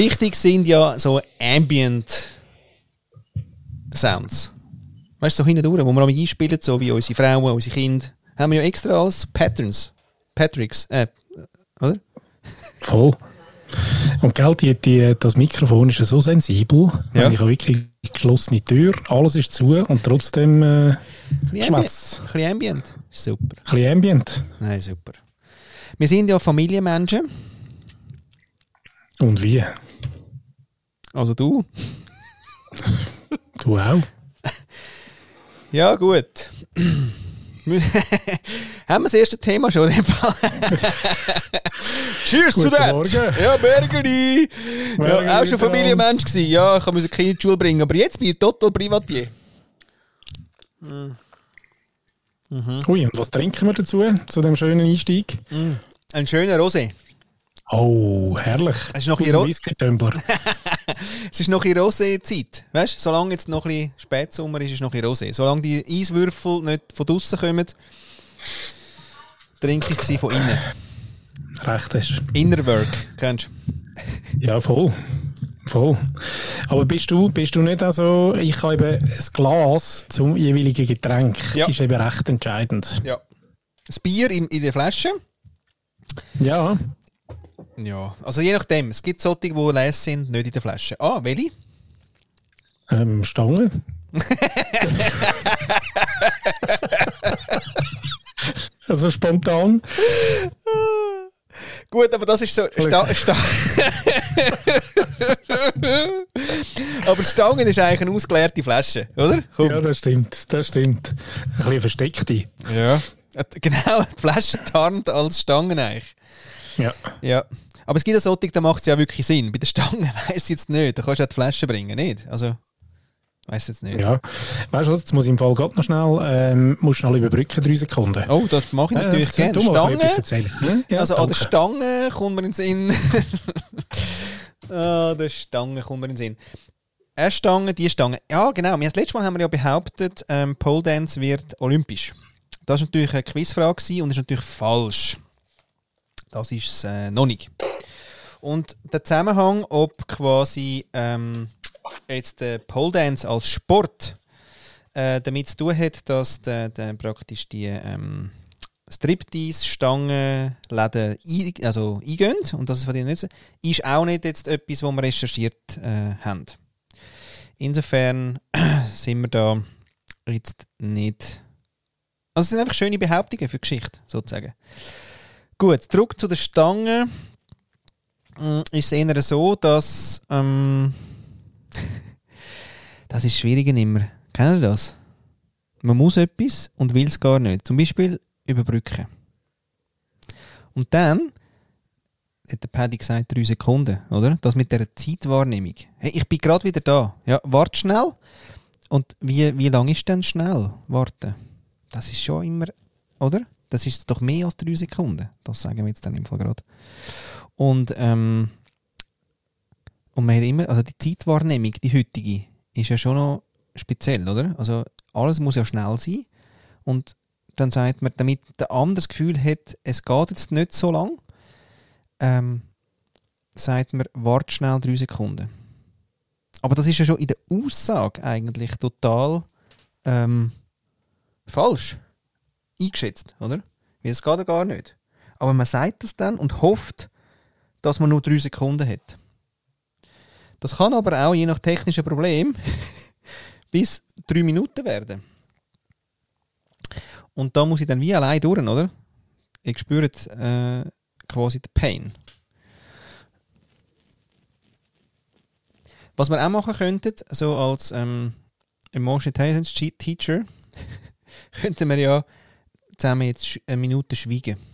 Wichtig sind ja so Ambient Sounds. Weißt du, so hinten durch, wo wir einspielen, so wie unsere Frauen, unsere Kinder, haben wir ja extra alles Patterns. Patricks, äh, oder? Voll. Und gell, die, die, das Mikrofon ist ja so sensibel. Ja. Ich habe wirklich geschlossene Tür, alles ist zu und trotzdem äh, Ambient. Ein bisschen Ambient. Super. ein bisschen Ambient. Nein, super. Wir sind ja Familienmenschen. Und wie? Also du. Du auch? Ja, gut. Haben wir das erste Thema schon in dem Fall? Cheers zu Guten that! Morgen. Ja, Bergeli! Ja, auch schon miteinander. Familienmensch gewesen. Ja, ich musste Kinder in die Schule bringen, aber jetzt bin ich total Privatier. Ui, und was trinken wir dazu, zu dem schönen Einstieg? Ein schöner Rosé. Oh, herrlich. Es ist noch ein dem Ro- Whisky-Tumbler. Es ist noch in Rosé-Zeit. Weißt du, solange jetzt noch ein bisschen Spätsommer ist, ist es noch in Rosé. Solange die Eiswürfel nicht von draußen kommen, trinke ich sie von innen. Recht hast Innerwork, kennst du? Ja, voll. Voll. Aber bist du, bist du nicht also, ich habe eben das Glas zum jeweiligen Getränk, Ja. ist eben recht entscheidend. Ja. Das Bier in, in der Flasche. Ja, Ja. Also je nachdem. Es gibt solche, die leer sind, nicht in der Flasche. Ah, welche? ähm, Stange. also spontan. Gut, aber das ist so. Sta Sta aber Stangen ist eigentlich eine ausgeleerte Flasche, oder? Komm. Ja, das stimmt, das stimmt. Ein bisschen versteckte. Ja. Genau, die Flasche tarnt als Stangen eigentlich. Ja. Ja. Aber es gibt ja solche, da macht es ja wirklich Sinn. Bei der Stange weiss ich jetzt nicht. Da kannst du ja die Flasche bringen, nicht? Also, weiss jetzt nicht. ja. Weißt du was, jetzt muss ich im Fall gerade noch schnell, ähm, muss schnell überbrücken, drei Sekunden. Oh, das mache ich natürlich erzähl gerne. Stange. Hm? Ja, also an der danke. Stange kommt mir in den Sinn. an der Stange kommt mir in den Sinn. Eine Stange, die Stange. Ja, genau. Wir, das letzte Mal haben wir ja behauptet, ähm, Pole Dance wird olympisch. Das war natürlich eine Quizfrage und ist natürlich falsch. Das ist es äh, noch nicht. Und der Zusammenhang, ob quasi ähm, jetzt der Pole Dance als Sport äh, damit zu tun hat, dass der, der praktisch die ähm, Striptease-Stangenläden ein, also eingehen und das ist von denen so, ist auch nicht jetzt etwas, was wir recherchiert äh, haben. Insofern sind wir da jetzt nicht. Also es sind einfach schöne Behauptungen für die Geschichte, sozusagen. Gut, zurück zu der Stange. Mm, Ist es eher so, dass. Ähm, das ist schwierig immer. Kennt ihr das? Man muss etwas und will es gar nicht. Zum Beispiel überbrücken. Und dann hat der Paddy gesagt, drei Sekunden, oder? Das mit der Zeitwahrnehmung. Hey, ich bin gerade wieder da. Ja, warte schnell. Und wie, wie lange ist denn schnell warten? Das ist schon immer, oder? Das ist doch mehr als drei Sekunden. Das sagen wir jetzt dann im Fall gerade. Und, ähm, und man hat immer, also die Zeitwahrnehmung, die heutige, ist ja schon noch speziell, oder? Also alles muss ja schnell sein. Und dann sagt man, damit der andere das Gefühl hat, es geht jetzt nicht so lang, ähm, sagt man, warte schnell drei Sekunden. Aber das ist ja schon in der Aussage eigentlich total ähm, falsch eingeschätzt, oder? Weil es geht ja gar nicht. Aber man sagt das dann und hofft, dass man nur drei Sekunden hat. Das kann aber auch je nach technischen Problem bis drei Minuten werden. Und da muss ich dann wie allein durch, oder? Ich spüre äh, quasi den Pain. Was wir auch machen könnten, so als ähm, Emotional Intelligence Che- Teacher, könnten wir ja zusammen jetzt eine Minute schweigen.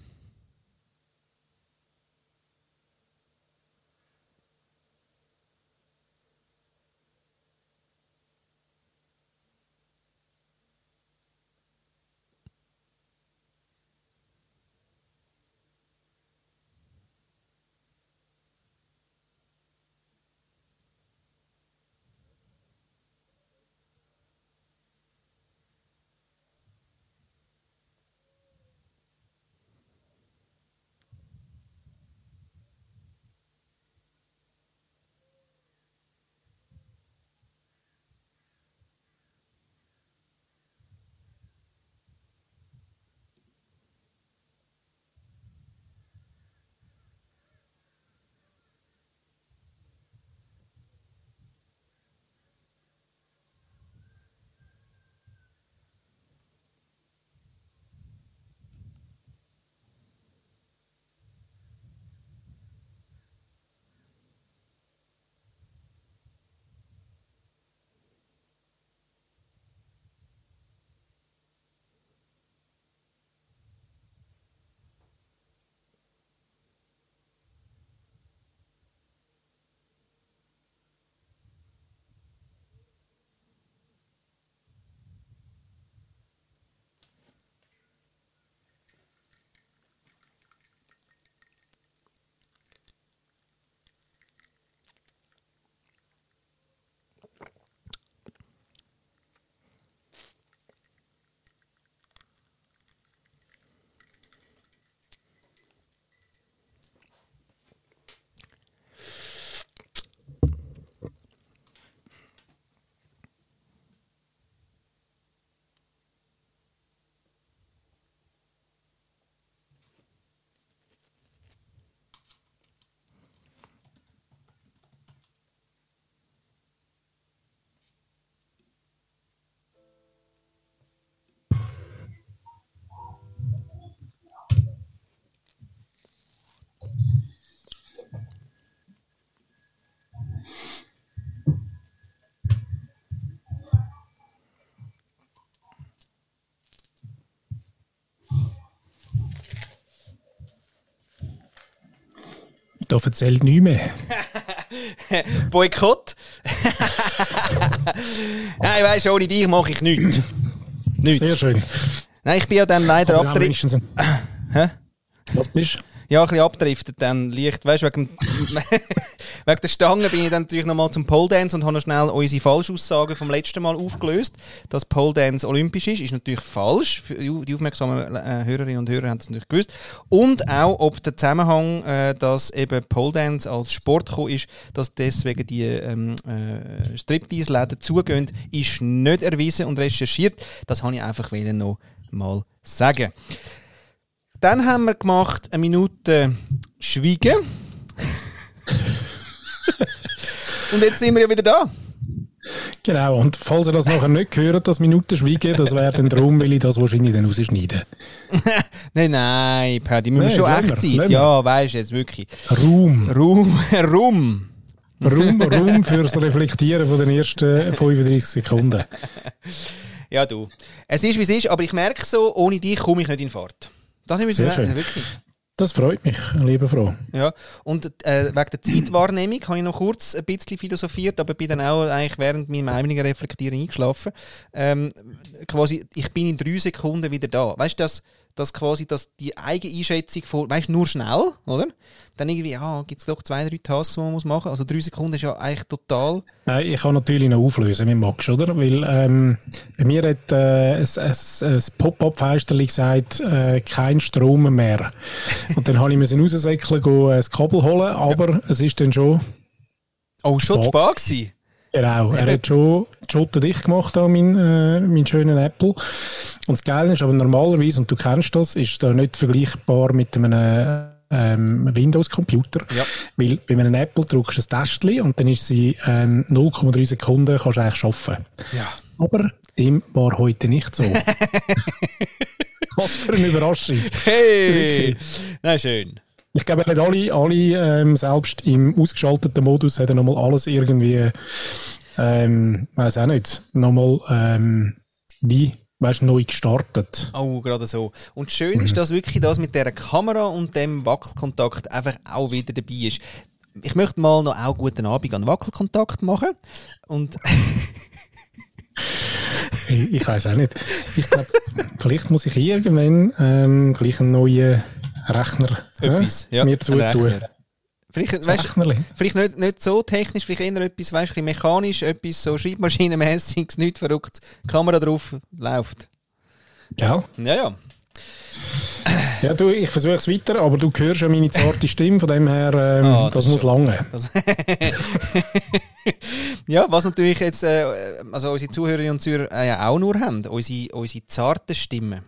Da erzählt nichts mehr. Boykott? Nein, weißt du, ohne dich mache ich nichts. nichts. Sehr schön. Nein, ich bin ja dann leider abgedriftet. Hä? Was bist du? Ja, ein bisschen abgedriftet dann leicht. Weißt du, wegen, wegen der Stange bin ich dann natürlich nochmal zum Pole Dance und habe noch schnell unsere Falschaussagen vom letzten Mal aufgelöst. Dass Pole Dance olympisch ist, ist natürlich falsch. Die aufmerksamen äh, Hörerinnen und Hörer haben das natürlich gewusst. Und auch, ob der Zusammenhang, äh, dass eben Pole Dance als Sport gekommen ist, dass deswegen die ähm, äh, Striptease-Läden zugehen, ist nicht erwiesen und recherchiert. Das habe ich einfach noch mal sagen. Dann haben wir gemacht eine Minute Schweigen. Und jetzt sind wir ja wieder da. Genau, und falls ihr das nachher nicht hört, das Minuten Schweigen, das wäre dann darum, weil ich das wahrscheinlich dann rausschneiden. Nein, nein, Paddy, wir müssen schon wir, echt Zeit. lassen Ja, weißt du, jetzt wirklich. Raum. Ruhm, Ruhm. Raum, Raum fürs Reflektieren von den ersten 35 Sekunden. Ja, du. Es ist, wie es ist, aber ich merke so, ohne dich komme ich nicht in Fahrt. Das schön. wirklich. Das freut mich, liebe Frau. Ja, und äh, wegen der Zeitwahrnehmung habe ich noch kurz ein bisschen philosophiert, aber bin dann auch eigentlich während meinem eigenen Reflektieren eingeschlafen. Ähm, quasi, ich bin in drei Sekunden wieder da. Weißt du, dass, dass quasi dass die eigene Einschätzung von, weißt du, nur schnell, oder? Dann irgendwie, ja, gibt es doch zwei, drei Tasks, die man muss machen Also drei Sekunden ist ja eigentlich total. Nein, ich kann natürlich noch auflösen mit Max, oder? Weil ähm, bei mir hat äh, ein, ein, ein Pop-Up-Fenster gesagt, äh, kein Strom mehr. Und dann habe ich müssen raussäckeln, gehen, äh, das Kabel holen, aber es ist dann schon, Oh, schon Box. spät gewesen. genau, er hat schon Schotten dicht gemacht, da, mein, äh, mein schönen Apple. Und das Geile ist aber normalerweise, und du kennst das, ist da nicht vergleichbar mit einem ähm, Windows-Computer. Ja. Weil bei einem Apple drückst du ein Testchen und dann ist sie ähm, 0,3 Sekunden, kannst du eigentlich arbeiten. Ja. Aber dem war heute nicht so. Was für eine Überraschung. Hey! Nein, schön. Ich glaube, nicht alle, alle ähm, selbst im ausgeschalteten Modus hätten nochmal alles irgendwie, ähm, weiß auch nicht, nochmal ähm, wie, weißt neu gestartet. Oh, gerade so. Und schön ist, dass wirklich das mit der Kamera und dem Wackelkontakt einfach auch wieder dabei ist. Ich möchte mal noch auch guten Abend an Wackelkontakt machen. Und Ich, ich weiß auch nicht. Ich glaube, vielleicht muss ich irgendwann ähm, gleich einen neuen Rechner etwas, äh, ja, mir zutun. Vielleicht, weißt, vielleicht nicht, nicht so technisch, vielleicht eher etwas, weißt, mechanisch, etwas so Schreibmaschinenmäßiges, nicht verrückt. Kamera drauf, läuft. Ja. Ja, ja. Ja, du, ich versuche es weiter, aber du hörst ja meine zarte Stimme, von dem her, ähm, Ah, das, das muss so. lange. Das ja, was natürlich jetzt, äh, also unsere Zuhörerinnen und Zuhörer äh, ja auch nur haben, unsere, unsere zarten Stimmen.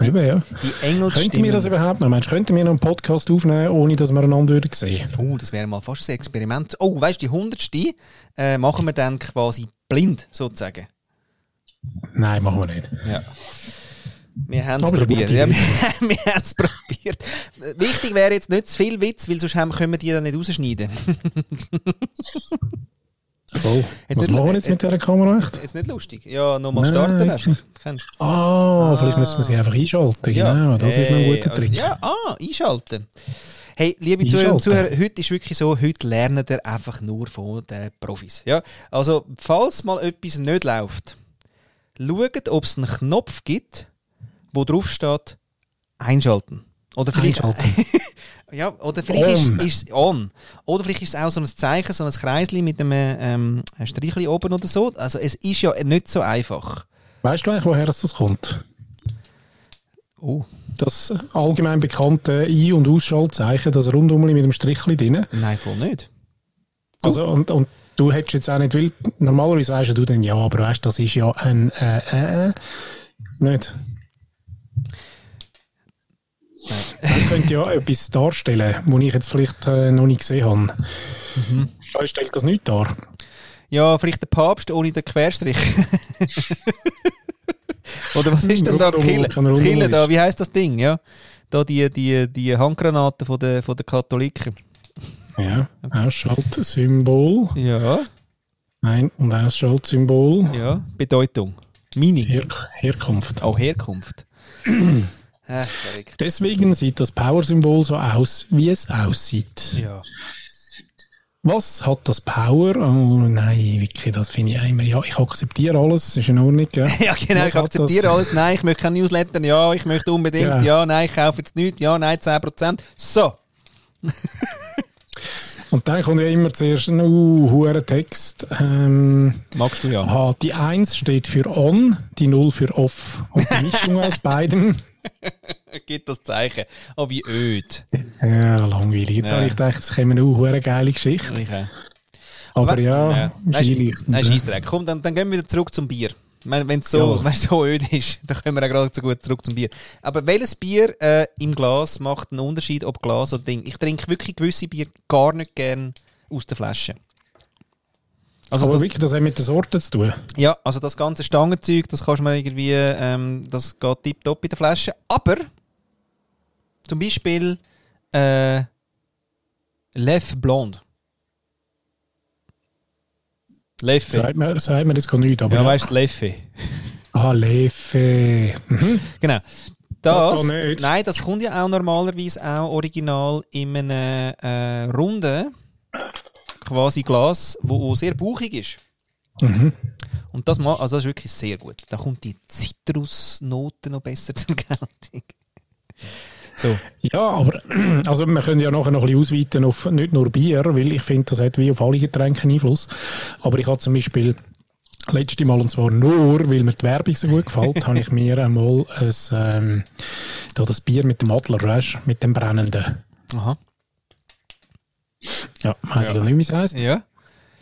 Eben, ja. Die Engelsstimmen. Könnten wir das überhaupt noch? Meinst könnten wir noch einen Podcast aufnehmen, ohne dass wir einander würden sehen? Oh, das wäre mal fast ein Experiment. Oh, weißt du, die hundertste äh, machen wir dann quasi blind, sozusagen. Nein, machen wir nicht. Ja. Wir haben es probiert. Ja, wir wir haben es probiert. Wichtig wäre jetzt nicht zu viel Witz, weil sonst können wir die dann nicht rausschneiden. Voll. Jetzt Was nicht- machen wir jetzt mit dieser Kamera echt? Jetzt nicht lustig. Ja, nochmal starten okay. einfach. Kennst du? Ah, vielleicht müssen wir sie einfach einschalten. Genau, das ist noch ein Äh, guter Trick. Ja, ah, einschalten. Hey, liebe Zuhörerinnen und. Zuhörer, heute ist wirklich so, heute lernen ihr einfach nur von den Profis. Ja? Also, falls mal etwas nicht läuft, schaut, ob es einen Knopf gibt, wo drauf steht, einschalten. Oder vielleicht, ja, oder vielleicht ist, On. ist es on. Oder vielleicht ist es auch so ein Zeichen, so ein Kreisli mit einem ähm, Strichli oben oder so. Also es ist ja nicht so einfach. Weißt du eigentlich, woher das kommt? Oh, Das allgemein bekannte Ein- und Ausschaltzeichen, das rundum mit dem Strichli drin. nein, voll nicht. Also, und, und du hättest jetzt auch nicht, weil normalerweise sagst du dann, ja, aber weißt du, das ist ja ein äh, äh, äh. Nicht. Das könnte ja etwas darstellen, was ich jetzt vielleicht äh, noch nicht gesehen habe. Mhm. Stellt das nicht dar. Ja, vielleicht der Papst ohne den Querstrich. Oder was ist denn da die Kille? Die Kille da, wie heißt das Ding? Ja, da die, die, die Handgranaten von der, von der Katholiken. Ja, Ausschaltsymbol. Ja, Ein- und Ausschaltsymbol. ja, Bedeutung. Meaning. Her Herkunft. Auch Herkunft. Äh. Deswegen sieht das Power-Symbol so aus, wie es aussieht. Ja. Was hat das Power? Oh nein, Vicky, das finde ich immer. Ja, ich akzeptiere alles, ist in Ordnung. Ja, Ja, genau, Was ich akzeptiere alles. Nein, ich möchte kein Newsletter. Ja, ich möchte unbedingt. Ja, Ja. nein, ich kaufe jetzt nichts. Ja, nein, 10%. So. Und dann kommt ja immer zuerst ein uh, hoher Text. Ähm, Magst du ja. aha, die 1 steht für on, die 0 für off. Und die Mischung aus beiden. Gibt das Zeichen. Oh, wie öd. Ja, langweilig. Jetzt Ja. habe ich gedacht, es käme eine eine geile Geschichte. Ich, äh, Aber ja, Nein, Skilicht. Nein, Scheissdreck. Komm, dann, dann gehen wir wieder zurück zum Bier. Wenn es so, Ja. so öd ist, dann können wir auch gerade so gut zurück zum Bier. Aber welches Bier äh, im Glas macht einen Unterschied, ob Glas oder Ding? Ich trinke wirklich gewisse Bier gar nicht gern aus der Flasche. Also Aber das, wirklich, das hat mit den Sorten zu tun. ja, also das ganze Stangenzeug, das kannst du mir irgendwie, ähm, das geht tipptopp in der Flasche. Aber zum Beispiel äh, Lef Blonde. Leffe. Sagt mir, sagt mir das gar nicht. Aber Ja, ja, weißt du, Leffe. Ah, Leffe. Mhm. Genau. Das, Das nicht. nein, das kommt ja auch normalerweise auch original in einem äh, runden quasi Glas, wo, sehr bauchig ist. Mhm. Und das, also das ist wirklich sehr gut. Da kommt die Zitrusnote noch besser zur Geltung. So. Ja, aber also wir können ja nachher noch ein bisschen ausweiten auf nicht nur Bier, weil ich finde, das hat wie auf alle Getränke Einfluss. Aber ich habe zum Beispiel letzte Mal, und zwar nur, weil mir die Werbung so gut gefällt, habe ich mir einmal ein, ähm, da das Bier mit dem Adler, weißt, mit dem brennenden. Aha. Ja, ich ja. nicht, wie es heisst. Ja.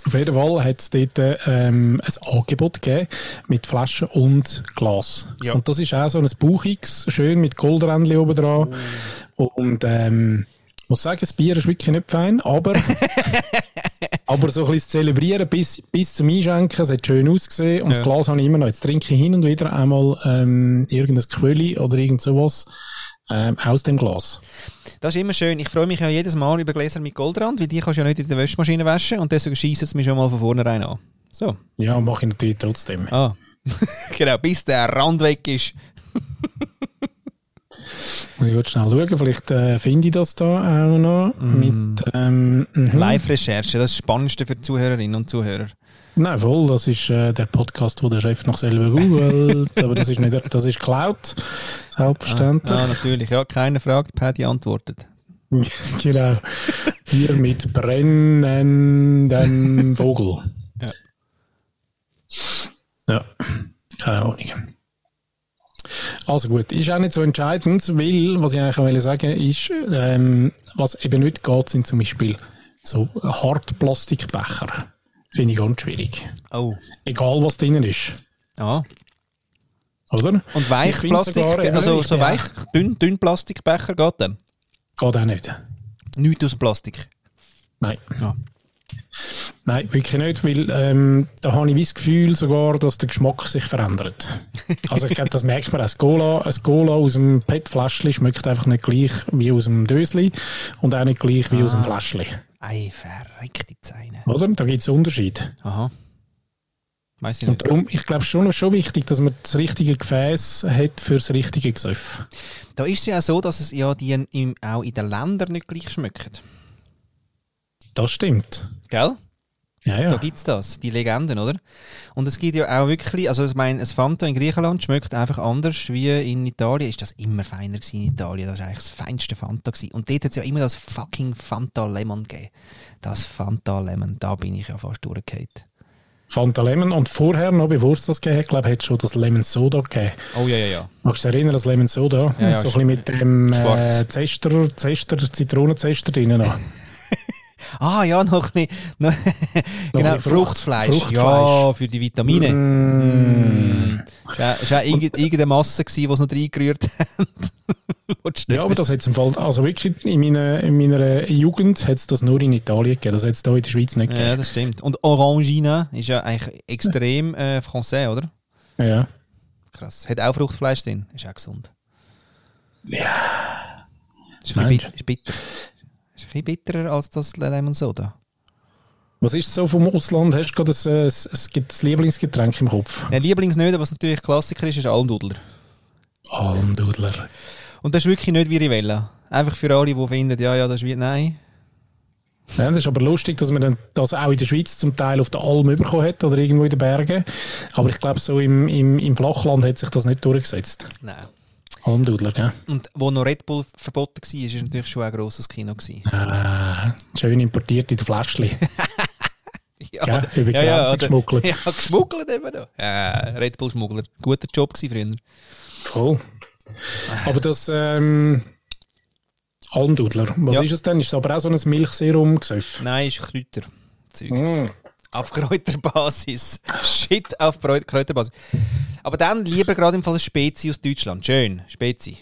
Auf jeden Fall hat es dort ähm, ein Angebot gegeben mit Flaschen und Glas. Ja. Und das ist auch so ein Bauchiges, schön mit Goldrändchen oben dran. Und ähm, ich muss sagen, das Bier ist wirklich nicht fein, aber, aber so ein bisschen zu zelebrieren bis, bis zum Einschenken, es hat schön ausgesehen und Ja. das Glas habe ich immer noch. Jetzt trinke ich hin und wieder einmal ähm, irgendein Quölli oder irgend sowas ähm, aus dem Glas. Das ist immer schön. Ich freue mich ja jedes Mal über Gläser mit Goldrand, weil die kannst du ja nicht in der Waschmaschine waschen und deswegen schießt es mich schon mal von vornherein an. So. Ja, mache ich natürlich trotzdem. Ah. genau, bis der Rand weg ist. Ich kurz schnell schauen, vielleicht äh, finde ich das da auch noch. Mit, ähm, mhm. Live-Recherche, das ist das Spannendste für die Zuhörerinnen und Zuhörer. Nein, voll, das ist äh, der Podcast, wo der Chef noch selber googelt, aber das ist nicht, das ist Cloud, selbstverständlich. Ah, natürlich, ja. Keiner fragt, Paddy antwortet. genau. Hier mit brennendem Vogel. Ja. Ja, keine Ahnung. Also gut, ist auch nicht so entscheidend, weil, was ich eigentlich auch sagen ist, ähm, was eben nicht geht, sind zum Beispiel so Hartplastikbecher. Finde ich ganz schwierig. Oh. Egal, was drinnen ist. Ah. Oder? Und Ich Weichplastik, also so weich, dünn, dünn Plastikbecher geht dann? Geht auch nicht. Nichts aus Plastik. Nein. Ja. Nein, wirklich nicht, weil ähm, da habe ich das Gefühl sogar, dass der Geschmack sich verändert. Also ich glaube, das merkt man auch. Das Cola, ein Cola aus dem PET-Fläschchen schmeckt einfach nicht gleich wie aus dem Dösli und auch nicht gleich wie aus dem Fläschchen. Ei, verreckte Zeine. Oder? Da gibt es Unterschied. Aha. Ich Und darum, ich glaube schon, schon wichtig, dass man das richtige Gefäß hat für das richtige Gesöff. Da ist es ja so, dass es ja die im, auch in den Ländern nicht gleich schmecken. Das stimmt. Gell? Ja, Da ja. gibt es das, die Legenden, oder? Und es gibt ja auch wirklich, also ich meine, ein Fanta in Griechenland schmeckt einfach anders wie in Italien. Ist das immer feiner gewesen in Italien? Das war eigentlich das feinste Fanta. Gewesen. Und dort hat es ja immer das fucking Fanta Lemon gegeben. Das Fanta Lemon, da bin ich ja fast durchgefallen. Fanta Lemon und vorher noch, bevor es das gegeben hat, glaube ich, hat es schon das Lemon Soda gegeben. Oh ja, ja, ja. Magst du dich erinnern, das Lemon Soda? Ja, ja, so ein sch- bisschen mit dem äh, Zester, Zester, Zitronenzester drinnen noch. Ah ja, noch ein bisschen, noch, genau, Fruchtfleisch. Fruchtfleisch. Ja, für die Vitamine. Mm. Das war auch- irgendeine Masse, die es noch reingerührt hat. Willst du nicht Ja, aber das hat im Fall, also wirklich in meiner, in meiner Jugend hat es das nur in Italien gegeben, das hat es hier in der Schweiz nicht Ja, gegeben. das stimmt. Und Orangina ist ja eigentlich extrem äh, français, oder? Ja. Krass. Hat auch Fruchtfleisch drin. Ist auch gesund. Ja. Ist ein, bit ist bitter. Ist ein bisschen bitterer als das Lemon Soda. Was ist so vom Ausland? Hast du gerade ein, ein, ein, Lieblingsgetränk im Kopf? Ja, Lieblings nicht, aber was natürlich Klassiker ist, ist Almdudler. Almdudler. Und das ist wirklich nicht Virivella. Einfach für alle, die finden, ja, ja, das ist wie, nein. Ja, das ist aber lustig, dass man das auch in der Schweiz zum Teil auf der Alm bekommen hat oder irgendwo in den Bergen. Aber ich glaube, so im, im, im Flachland hat sich das nicht durchgesetzt. Nein. Almdudler, gell? Und wo noch Red Bull verboten war, ist es natürlich schon ein grosses Kino. Gewesen. Ah, schön importiert in der Fläschchen. Ja, Gell? Über die ja, ja, oder- geschmuggelt. Ja, geschmuggelt eben noch. Ja, Red Bull Schmuggler. Guter Job gewesen früher. Voll. Aber das ähm, Almdudler, was Ja. ist es denn? Ist es aber auch so ein Milchserum-Gesöff? Nein, ist Kräuter. Mm. Auf Kräuterbasis. Shit, auf Kräuterbasis. Aber dann lieber gerade im Fall Spezi aus Deutschland. Schön, Spezi.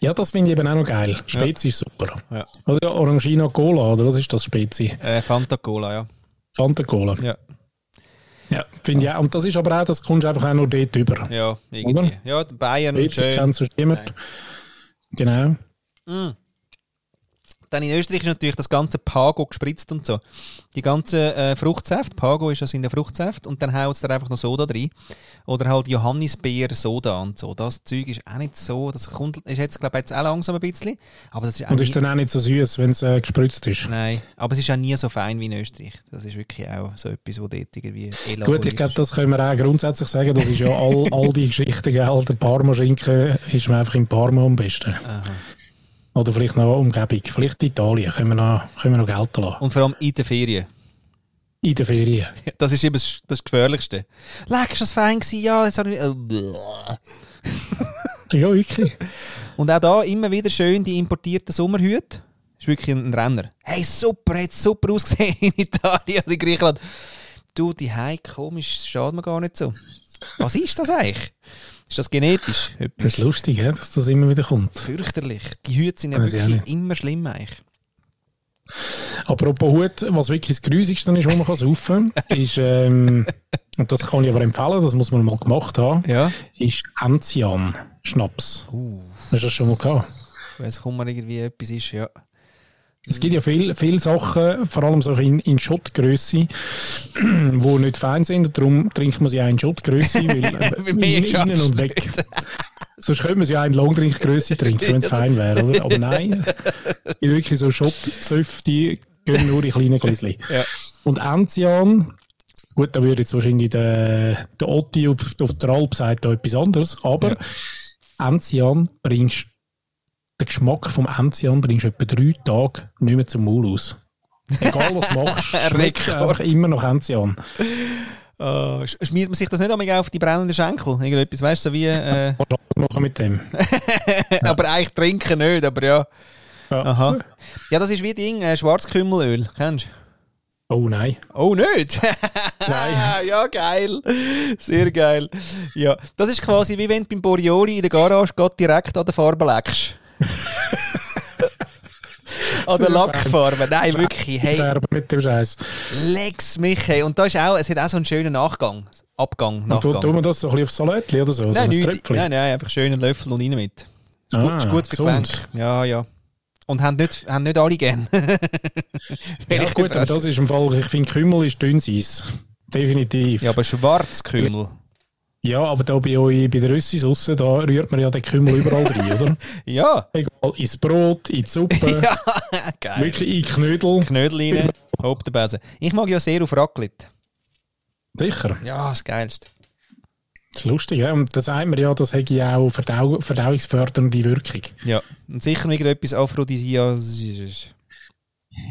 Ja, das finde ich eben auch noch geil. Spezi ist super. Ja. Oder Orangina Cola, oder was ist das Spezi? Äh, Fanta Cola, ja. Fanta Cola. Ja, Ja, finde ich auch. Und das ist aber auch, das kommst du einfach auch nur dort über. ja irgendwie. Oder? Ja, die Bayern Dort schön. kennt sonst niemand. Genau. Dann in Österreich ist natürlich das ganze Pago gespritzt und so. Die ganze äh, Fruchtsaft, Pago ist das in der Fruchtsaft und dann haut es da einfach noch Soda drin. Oder halt Johannisbeer Soda und so. Das Zeug ist auch nicht so, das kommt, ist jetzt glaube ich jetzt auch langsam ein bisschen. Aber das ist Und ist dann auch nicht so süß, wenn es äh, gespritzt ist. Nein, aber es ist auch nie so fein wie in Österreich. Das ist wirklich auch so etwas, wo dort irgendwie Gut, ich glaube, das können wir auch grundsätzlich sagen. Das ist ja all, all die Geschichten, gell? Der Parma-Schinken ist mir einfach in Parma am besten. Aha. Oder vielleicht noch Umgebung. Vielleicht Italien. Können wir noch, können wir noch gelten lassen. Und vor allem in den Ferien. In den Ferien. Das ist eben das, das Gefährlichste. Leck, ist das fein gewesen? Ja, jetzt habe ich... Ja, wirklich. Und auch da immer wieder schön die importierten Sommerhüte. Ist wirklich ein Renner. Hey, super, hat super ausgesehen in Italien oder in Griechenland. Du, die Hei, komisch, das schadet mir gar nicht so. Was ist das eigentlich? Ist das genetisch? Das Etwas ist lustig, dass das immer wieder kommt. fürchterlich. Die Hüte sind ja wirklich immer schlimm eigentlich. Apropos Hut, was wirklich das Grusigste ist, was man saufen kann, ist, ähm, und das kann ich aber empfehlen, das muss man mal gemacht haben, Ja. ist Enzian Schnaps. Uh, Hast du das schon mal gehabt? es kommt irgendwie etwas ist, ja. Es gibt ja viele viel Sachen, vor allem so in, in Schottgröße, die nicht fein sind. Darum trinkt man sie auch in Schottgröße, weil äh, mehr in- innen und weg. Sonst könnte man sie auch in Longdrinkgröße trinken, wenn es fein wäre, oder? Aber nein, in wirklich so Schottgesöff, die gehen nur in kleinen Gläschen. Ja. Und Enzian, gut, da würde jetzt wahrscheinlich der, der Otti auf, auf der Alp sagt da etwas anderes, aber Enzian bringst den Geschmack vom Enzian bringst du etwa drei Tage nicht mehr zum Maul aus. Egal was du machst, schmeckt einfach immer noch Enzian. Äh, sch- schmiert man sich das nicht einmal auf die brennenden Schenkel? Irgendetwas, weißt du, so wie... Äh, Was machen mit dem? aber eigentlich trinken nicht, aber ja. Ja. Aha. Ja, das ist wie Ding, äh, Schwarzkümmelöl, kennst du? Oh nein. Oh, nicht? Nein. ja, geil. Sehr geil. Ja, das ist quasi wie wenn du beim Borioli in der Garage direkt an der Farbe leckst. an der Sehr Lackfarbe. Nein, wirklich. Hey, mit dem Scheiß. Lex mich. Hey. Und da ist auch, es hat auch so einen schönen Nachgang. Abgang, Und Nachgang. tun wir das so ein bisschen aufs Salatli oder so? so nein, ein nicht, Tröpfchen? nein, nein, einfach schönen Löffel und rein mit. Ist, Ah, gut, ist gut für. Gelenk. Ja, ja. Und haben nicht, haben nicht alle gern. Ja, gut, aber das ist im Fall, ich finde, Kümmel ist dünnes Eis. Definitiv. Ja, aber Schwarzkümmel. Ja, aber da bei euch, bei der Rüssis aussen, da rührt man ja den Kümmel überall rein, oder? Ja. Egal, ins Brot, in die Suppe, ja, geil. wirklich in Knödel. Knödel rein, Haupt der Besen. Ich mag ja sehr auf Raclette. Sicher. Ja, das Geilste. Das ist lustig, ja. Und da sagt man ja, das hätte ja auch Verdau verdauungsfördernde Wirkung. Ja. Und sicher irgendetwas Aphrodisiasisches.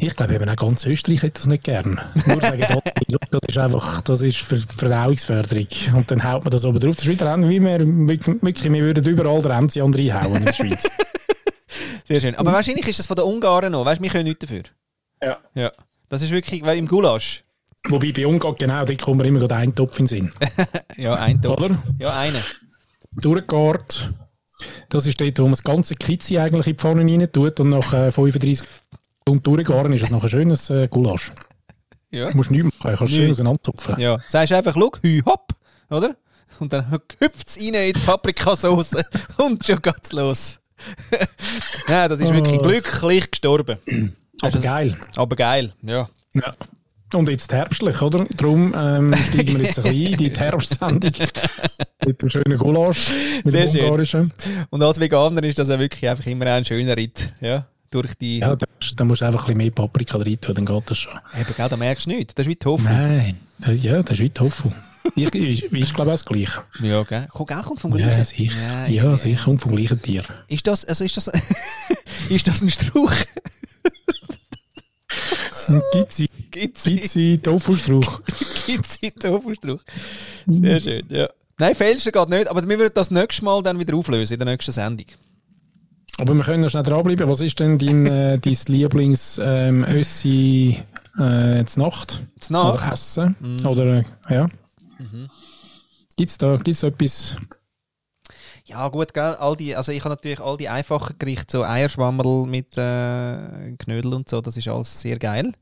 Ich glaube eben auch ganz Österreich hätte das nicht gern. Nur sagen, oh, das ist einfach, das ist Ver Verdauungsförderung. Und dann haut man das oben drauf. Das ist wieder ähnlich wie wir, wirklich, wir würden überall den Enzian reinhauen in der Schweiz. Sehr schön. Aber wahrscheinlich ist das von den Ungarn noch. Weißt du, wir können nichts dafür. ja. Ja. Das ist wirklich, weil im Gulasch. Wobei bei Ungarn, genau, da kommt mir immer gerade ein Topf in den Sinn. Ja, ein Topf. Oder? Ja, einen. Durchgart. Das ist dort, wo man das ganze Kitzi eigentlich in die Pfanne rein tut und nach äh, 35 Stunden durchgaren ist es noch ein schönes äh, Gulasch. Ja. Du musst nichts machen, du kannst schön auseinanderzupfen. Ja. Sagst einfach, schau, hü, hopp. Oder? Und dann hüpft es rein in die Paprikasauce und schon geht's los. ja, das ist wirklich Oh. glücklich gestorben. Aber geil. Aber geil, ja. Ja. Und jetzt herbstlich, oder? Darum ähm, steigen wir jetzt ein bisschen in die Herbstsendung. mit dem schönen Gulasch, mit Sehr dem schön. Und als Veganer ist das ja wirklich einfach immer ein schöner Ritt. Ja, durch die... Ja, da, musst- da musst du einfach ein bisschen mehr Paprika rein tun, dann geht das schon. Eben, gell, da merkst du nichts. Das ist wie Tofu. Nein, ja, das ist wie Tofu. Ich, ist, ist glaube ich, auch das Gleiche. Ja, gell? Komm, gell, kommt vom Gleichen. Ja, sicher. Ja, Ja, ich- sicher. Und vom gleichen Tier. Ist das, also ist das, ist das ein Strauch? Gizzi, Gibt's Gizzi, Tofu-Strauch. Gibt's in Tofu-Strauch? Sehr schön, ja. Nein, Felsen geht nicht, aber wir würden das nächste Mal dann wieder auflösen, in der nächsten Sendung. Aber wir können noch schnell dranbleiben. Was ist denn dein, äh, dein Lieblings-Össi äh, zur Nacht? Zur Nacht? Oder Essen? Oder, äh, ja. Gibt es da gibt's etwas? Ja, gut, gell, all die, also ich habe natürlich all die einfachen Gerichte, so Eierschwammerl mit äh, Knödel und so, das ist alles sehr geil.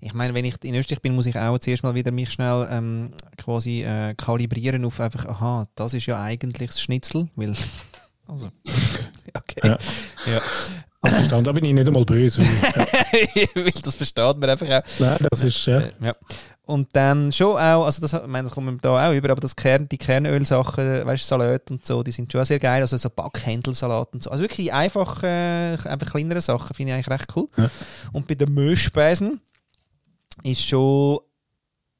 Ich meine, wenn ich in Österreich bin, muss ich auch zuerst mal wieder mich schnell ähm, quasi äh, kalibrieren auf einfach, aha, das ist ja eigentlich das Schnitzel, weil, also, okay. Ja. ja. Also, verstanden, da bin ich nicht einmal böse. weil das versteht man einfach auch. Nein, das ist, ja. Ja. Und dann schon auch, also das, ich meine, das kommt da auch über, aber das Kern, die Kernölsachen, weißt du, Salat und so, die sind schon sehr geil. Also so Backhändelsalat und so. Also wirklich äh, einfach kleinere Sachen finde ich eigentlich recht cool. Ja. Und bei den Möschspeisen ist schon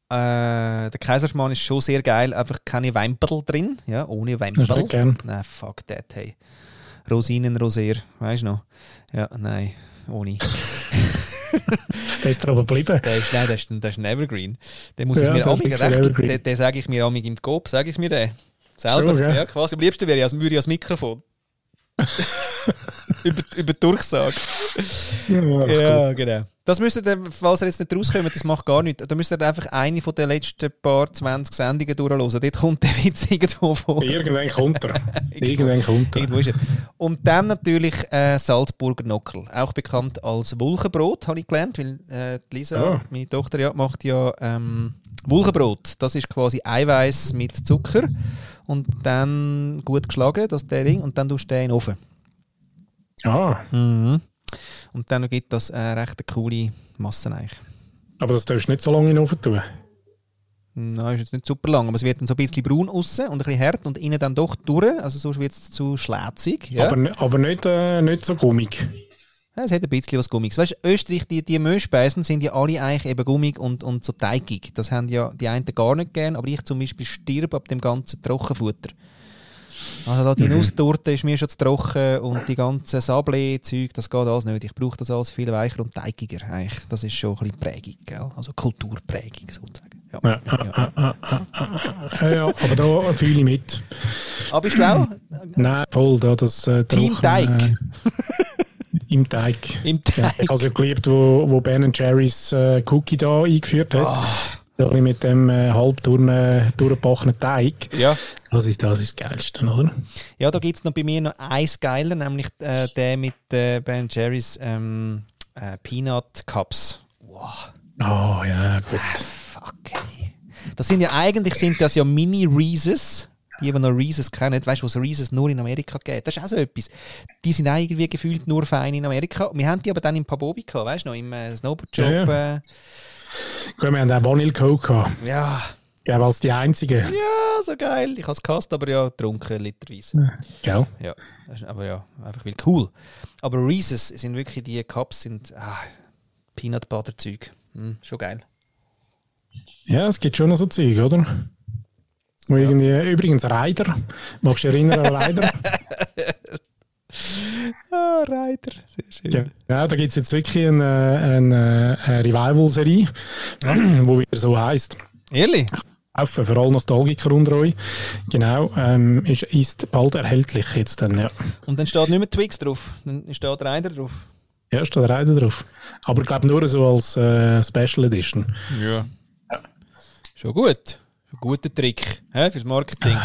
äh, der Kaiserschmarrn ist schon sehr geil, einfach keine Wemperl drin, ja, ohne Wemperl. Nein, fuck that, hey. Rosinen, Rosier, weißt du noch? Ja, nein, ohne. Der ist aber geblieben. Der ist, nein, der ist, der ist ein Evergreen. Den muss Ja, ich mir amig recht, den, den sage ich mir amig im Coop, sage ich mir den. Selber, Schon, gell? ja, quasi. Am liebsten wäre ich, als ich als Mikrofon. über, über Durchsage. Ja, Ja, genau. Das müsst ihr, falls ihr jetzt nicht rauskommt, das macht gar nichts. Da müsst ihr einfach eine von den letzten paar 20 Sendungen durchhören. Dort kommt der Witz irgendwo vor. Irgendwann kommt er. Irgendwann kommt er. Irgendwo ist er. Und dann natürlich äh, Salzburger Nockel. Auch bekannt als Wulchenbrot, habe ich gelernt, weil äh, Lisa, Ah. meine Tochter, ja, macht ja ähm, Wulchenbrot. Das ist quasi Eiweiß mit Zucker und dann gut geschlagen, das der Ding, und dann tust du den in den Ofen. Ah, Mhm. Und dann gibt das äh, recht eine coole Masse eigentlich. aber das darfst du nicht so lange in den Ofen tun. Nein, ist jetzt nicht super lang, aber es wird dann so ein bisschen braun außen und ein bisschen hart und innen dann doch durch, also sonst wird es zu schlätzig. Ja. Aber, aber nicht, äh, nicht so gummig. Es hat ein bisschen was Gummiges. Weißt du, Österreich, die, die Möschspeisen sind ja alle eigentlich eben gummig und, und so teigig. Das haben ja die einen gar nicht gern, aber ich zum Beispiel stirb ab dem ganzen Trockenfutter. Also da die Nusstorte ist mir schon zu trocken und die ganzen Sablé-Zeug, das geht alles nicht. Ich brauche das alles viel weicher und teigiger eigentlich. Das ist schon ein bisschen Prägung, gell? Also Kulturprägung sozusagen. Ja. Ja, Ja. ah, ah, ah, ah, ah. ja, ja, aber da fühle ich mit. Aber bist du auch Nein, voll, da das äh, Team Teig? Äh, Im Teig. im Teig? ja geliebt, wo, wo Ben Jerry's äh, Cookie da eingeführt hat. Ah. So ein bisschen mit dem äh, halb durch, durchgebackenen Teig. Ja. Das ist, das ist das Geilste, oder? Ja, da gibt es noch bei mir noch eins geiler, nämlich äh, der mit äh, Ben Jerry's ähm, äh, Peanut Cups. Wow, Oh, ja, gut. fuck. Ey. Das sind ja eigentlich sind das ja Mini Reese's. Die, die noch Reese's kennen, weißt du, was Reese's nur in Amerika gibt. Das ist auch so etwas. Die sind auch irgendwie gefühlt nur fein in Amerika. Wir haben die aber dann im Pabobi gehabt, weißt du, noch im äh, Snowboard-Job. Ja, Ja, Gut, wir haben auch Vanille Coke gehabt. äh, ja. Glaube, als die einzige. ja, so geil. Ich habe es gehasst, aber ja, getrunken, literweise. Gell? Ja, ist, aber ja, einfach weil cool. Aber Reese's sind wirklich, die Cups sind ah, Peanut Butter Zeug. Hm, schon geil. Ja, es gibt schon noch so Zeug, oder? Wo irgendwie, übrigens Ryder. Magst du erinnern an Ryder? Ah, Reiter. Sehr schön. ja, da gibt es jetzt wirklich eine, eine, eine Revival-Serie, wo wieder so heisst. Ehrlich? Kaufen für alle Nostalgiker unter euch. Genau, ähm, ist, ist bald erhältlich jetzt dann, ja. Und dann steht nicht mehr Twix drauf, dann steht Reiter drauf. Ja, steht Ryder drauf. Aber ich glaube nur so als äh, Special Edition. Ja. Schon gut. Guter Trick hä, fürs Marketing.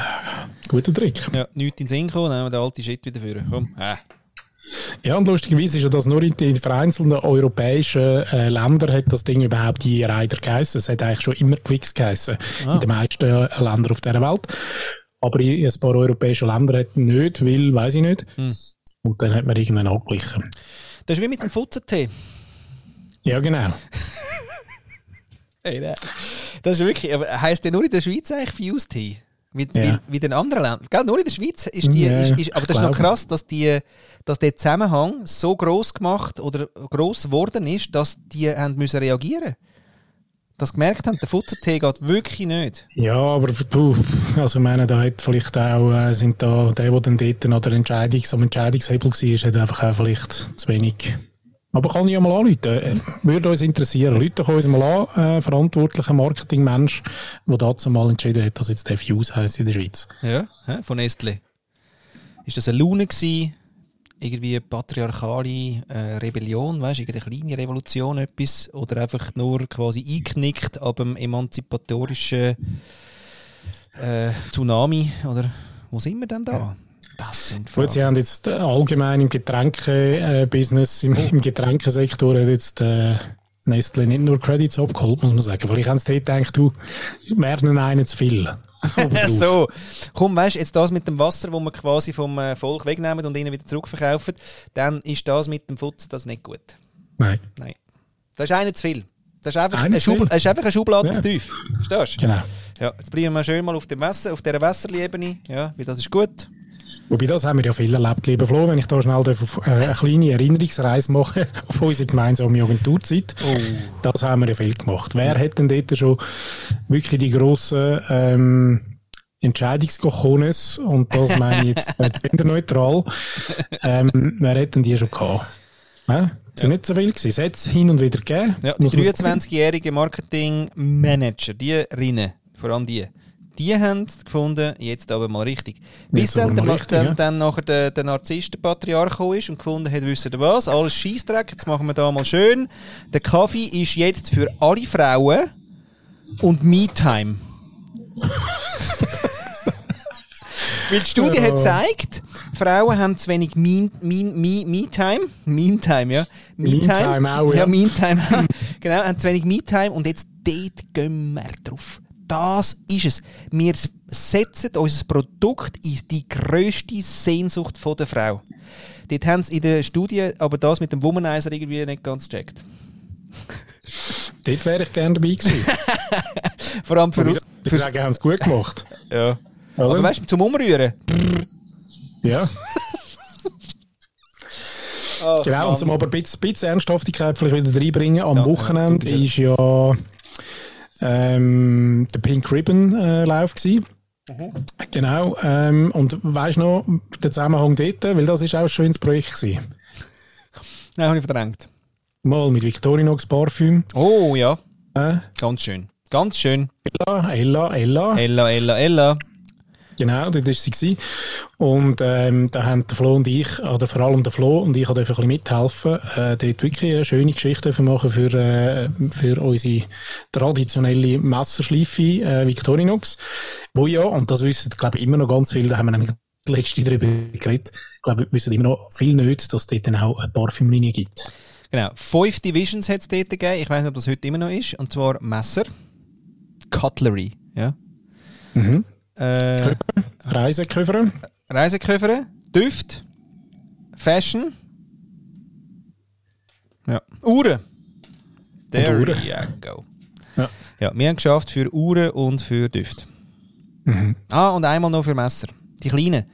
Guter Trick. Ja, nichts in den Sinn kommen, nehmen wir den alten Shit wieder. Komm. Ah. Ja, und lustigerweise ist ja das nur in den vereinzelten europäischen äh, Ländern hat das Ding überhaupt die Rider geheißen. Es hat eigentlich schon immer Twix geheißen. Ah. In den meisten Ländern auf dieser Welt. Aber in ein paar europäischen Ländern hat nicht, weil, weiß ich nicht. Hm. Und dann hat man irgendwann angeglichen. Das ist wie mit dem Futzentee. Ja, genau. Hey, nein. Das ist wirklich, aber heisst der nur in der Schweiz eigentlich Fuse Tea? Wie, Ja. wie, wie den anderen Ländern. Gell, nur in der Schweiz ist die. Ja, ist, ist, aber das ist noch krass, dass, die, dass der Zusammenhang so gross gemacht oder gross geworden ist, dass die haben müssen reagieren Dass sie gemerkt haben, der Futzertee geht wirklich nicht. Ja, aber du, also ich meine, da hat vielleicht auch, äh, sind da, der, der dann dort an der Entscheidungs-, am Entscheidungshebel war, hat einfach auch vielleicht zu wenig. Aber kann ich ja mal anrufen. Würde uns interessieren. Leute uns mal an, äh, verantwortlicher Marketingmensch, der dazu mal entschieden hat, dass jetzt der Fuse heisst in der Schweiz. Ja, von Nestle. Ist das eine Laune gewesen? Irgendwie eine patriarchale äh, Rebellion, weißt du, irgendeine kleine Revolution, etwas? Oder einfach nur quasi eingeknickt ab dem emanzipatorischen äh, Tsunami? Oder wo sind wir denn da? Das sind Gut, Sie Fragen. haben jetzt äh, allgemein im Getränke-Business, im, im Getränkesektor jetzt äh, Nestle nicht nur Credits abgeholt, muss man sagen. Vielleicht haben sie dort gedacht, du, wir werden einen zu viel. So, komm, weißt du, jetzt das mit dem Wasser, wo wir quasi vom äh, Volk wegnehmen und ihnen wieder zurückverkaufen, dann ist das mit dem Futzen das nicht gut. Nein, Nein. Das ist einer zu viel. Das ist einfach, eine? Schubl das ist einfach eine Schublade Ja. zu tief. Verstehst du? genau. Ja, jetzt bleiben wir schön mal auf dem Wasser, auf dieser Wässerliebene. Ja, weil das ist gut. Wobei, das haben wir ja viel erlebt, lieber Flo, wenn ich da schnell darf äh, eine kleine Erinnerungsreise mache auf unsere gemeinsame Agenturzeit. Oh. Das haben wir ja viel gemacht. Wer hat denn dort schon wirklich die grossen ähm, Entscheidungskochones, und das meine ich jetzt äh, genderneutral, ähm, wer hat denn die schon gehabt? Äh? Es sind nicht so viel gewesen. Es hat es hin und wieder gegeben. Ja, die Muss man- 23-jährigen Marketing-Manager, die Rinnen, vor allem die, die haben gefunden, jetzt aber mal richtig. Bis dann, der, richtig, dann, ja. dann nachher der, der Narzisst, der Patriarch gekommen ist und gefunden hat, wisst ihr was, alles Scheissdreck, jetzt machen wir da mal schön. Der Kaffee ist jetzt für alle Frauen und Me-Time. Weil die Studie Ja. hat gezeigt, Frauen haben zu wenig Me- Me- Me- Me-Time. Me-Time, ja. Me-Time auch, ja. Ja, Me-Time. genau, haben zu wenig Me-Time und jetzt dort gehen wir drauf. Das ist es. Wir setzen unser Produkt in die grösste Sehnsucht der Frau. Dort haben sie in der Studie aber das mit dem Womanizer irgendwie nicht ganz gecheckt. Dort wäre ich gerne dabei gewesen. Vor allem für, Ich uns- für, sagen, haben sie gut gemacht. ja. Oder? Aber weißt du, zum Umrühren. Ja. Ach, Genau, und zum aber ein bisschen, bisschen Ernsthaftigkeit vielleicht wieder reinbringen, am Ja, Wochenende ja, ist ja ähm, der Pink Ribbon äh, Lauf gewesen. Mhm. Genau, ähm, und weißt du noch, der Zusammenhang dort, weil das ist auch ein schönes Projekt gewesen. Nein, habe ich verdrängt. Mal mit Victorinox Parfüm. Oh ja, Äh, ganz schön. Ganz schön. Ella, Ella, Ella. Ella, Ella, Ella. Genau, dort war sie. Und ähm, da haben der Flo und ich, oder vor allem der Flo und ich, durften ein bisschen mithelfen, äh, dort wirklich eine schöne Geschichte machen für, äh, für unsere traditionelle Messerschleife äh, Victorinox. Wo ja, und das wissen, glaube ich, immer noch ganz viele, da haben wir nämlich das letzte darüber geredet, ich glaube, wir wissen immer noch viel nicht, dass es dort dann auch eine Parfümlinie gibt. Genau. Fünf Divisions hat es dort gegeben. Ich weiß nicht, ob das heute immer noch ist. Und zwar Messer, Cutlery, ja. Mhm. Äh, Reiseköffer. Düft, Fashion, ja. Uhren. There Uhren. you go. Ja. Ja, wir haben geschafft für Uhren und für Düfte. Mhm. Ah, und einmal noch für Messer. Die kleinen.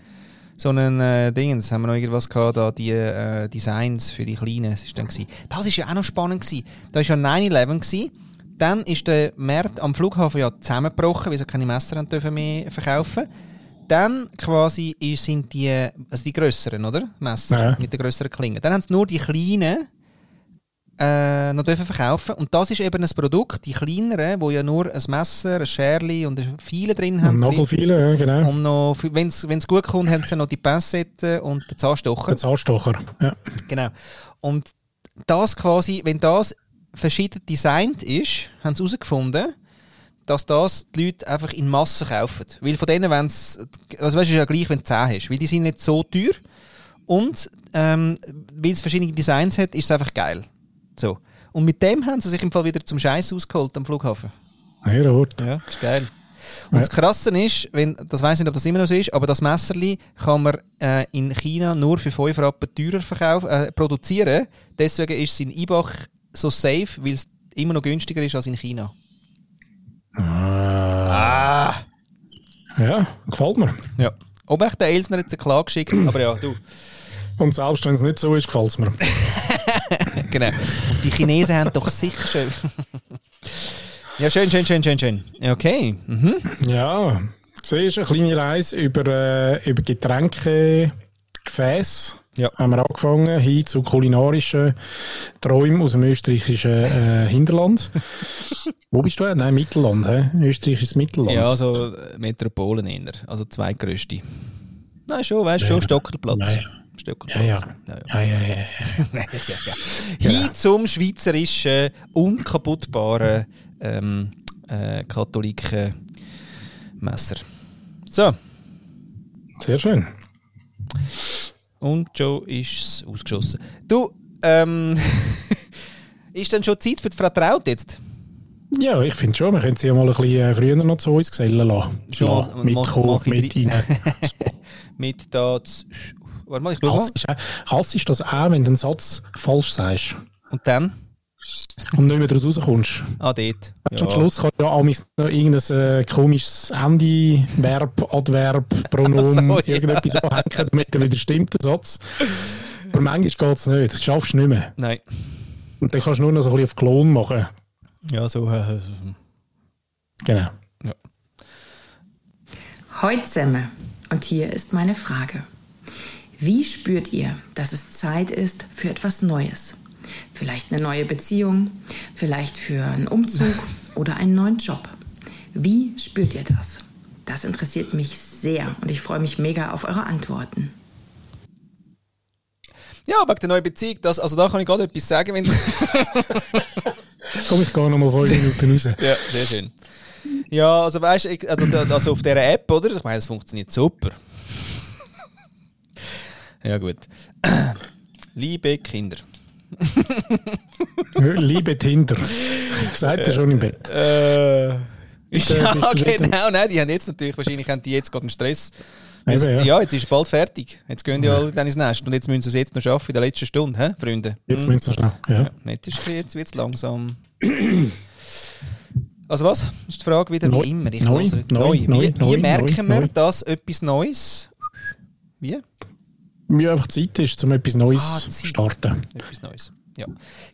So einen äh, Dingens haben wir noch irgendwas gehabt, da, die äh, Designs für die Kleinen. Das ist dann gewesen. Das ist ja auch noch spannend gewesen. Da war ja 9-11 gewesen. Dann ist der Markt am Flughafen ja zusammengebrochen, weil sie keine Messer dürfen mehr verkaufen. Dann quasi sind die, also die grösseren, oder? Messer Ja. mit den grösseren Klingen. Dann haben sie nur die kleinen äh, noch dürfen verkaufen. Und das ist eben ein Produkt, die kleineren, wo ja nur ein Messer, ein Scherli und ein Viele drin haben. Nagelfeile, ja, genau. Und noch, wenn es gut kommt, haben sie noch die Passette und den Zahnstocher. Der Zahnstocher. Ja. Genau. Und das quasi, wenn das verschieden designt ist, haben sie herausgefunden, dass das die Leute einfach in Massen kaufen. Weil von denen, wenn es, also weißt du, ist ja gleich, wenn du 10 hast, weil die sind nicht so teuer und ähm, weil es verschiedene Designs hat, ist es einfach geil. So. Und mit dem haben sie sich im Fall wieder zum Scheiß ausgeholt am Flughafen. Ja, rot. Ja, das ist geil. Und Ja. das Krasse ist, wenn, das weiß nicht, ob das immer noch so ist, aber das Messerli kann man äh, in China nur für 5 Rappen teurer verkaufen, äh, produzieren. Deswegen ist es in Ibach so safe, weil es immer noch günstiger ist als in China. Ah. Ja, gefällt mir. Ja. Ob echt der Elsner jetzt eine Klage geschickt, aber ja, du. Und selbst wenn es nicht so ist, gefällt es mir. genau. Und die Chinesen haben doch sicher schön. ja, schön, schön, schön, schön, schön. Okay. Mhm. Ja, siehst eine kleine Reise über, äh, über Getränke, Gefäß. Ja. Haben wir angefangen, hin zu kulinarischen Träumen aus dem österreichischen äh, Hinterland. Wo bist du? Nein, Mittelland. He? Österreich ist Mittelland. Ja, also äh, Metropolen eher. Also zweitgrößte. Nein, schon, weißt du, schon Stockerplatz. Ja, ja. Stockerplatz. Ja, ja. Ja, ja, ja. ja, ja. Hin zum schweizerischen, unkaputtbaren ähm, äh, Katholiken Messer. So, Sehr schön. Und Joe ist ausgeschossen. Du, ähm, ist denn schon Zeit für die Frau Traut jetzt? Ja, ich finde schon, wir können sie ja mal ein bisschen äh, früher noch zu uns gesellen lassen. Schon mal-. Mitkommen, mal- mal mit ein rein. Mit da. z- Warte mal, ich schau mal. Hass ist, auch- Hass ist das auch, wenn du einen Satz falsch sagst Und dann? Und nicht mehr daraus rauskommst. Ah, dort. Ja. Am Schluss kann ja amigs noch irgendein äh, komisches Ende, Verb, Adverb, Pronomen, so, ja. irgendetwas anhängen, damit er wieder stimmt, der Satz. Aber manchmal geht es nicht, das schaffst du nicht mehr. Nein. Und dann kannst du nur noch so ein bisschen auf Klon machen. Ja, so. Äh, Genau. Hoi zusammen. Und hier ist meine Frage. Wie spürt ihr, dass es Zeit ist für etwas Neues? Vielleicht eine neue Beziehung, vielleicht für einen Umzug oder einen neuen Job. Wie spürt ihr das? Das interessiert mich sehr und ich freue mich mega auf eure Antworten. ja, wegen der neuen Beziehung, das, also da kann ich gerade etwas sagen. Wenn Komm, ich gehe noch mal fünf Minuten raus. ja, sehr schön. Ja, also weißt du, ich- also, also auf dieser App, oder? Ich meine, es funktioniert super. ja, gut. Liebe Kinder. Liebe Tinder. Seid ihr schon im Bett? Äh, äh, ja, genau, nein, die haben jetzt natürlich, wahrscheinlich haben die jetzt gerade einen Stress. Jetzt, Eben, ja. ja. jetzt ist es bald fertig. Jetzt gehen die alle dann ins Nest und jetzt müssen sie es jetzt noch schaffen in der letzten Stunde, hä, Freunde? Jetzt Hm? müssen wir schnell. Ja. Nicht ist es jetzt wird es langsam. Also was? Ist die Frage wieder Neu, wie immer. Ich neu, nicht. neu, Wie, neu, wie neu, merken neu, wir, neu. dass etwas Neues? Wie? Wie einfach Zeit ist, um etwas Neues Ah, zu Zeit. starten. Etwas Neues. Ja.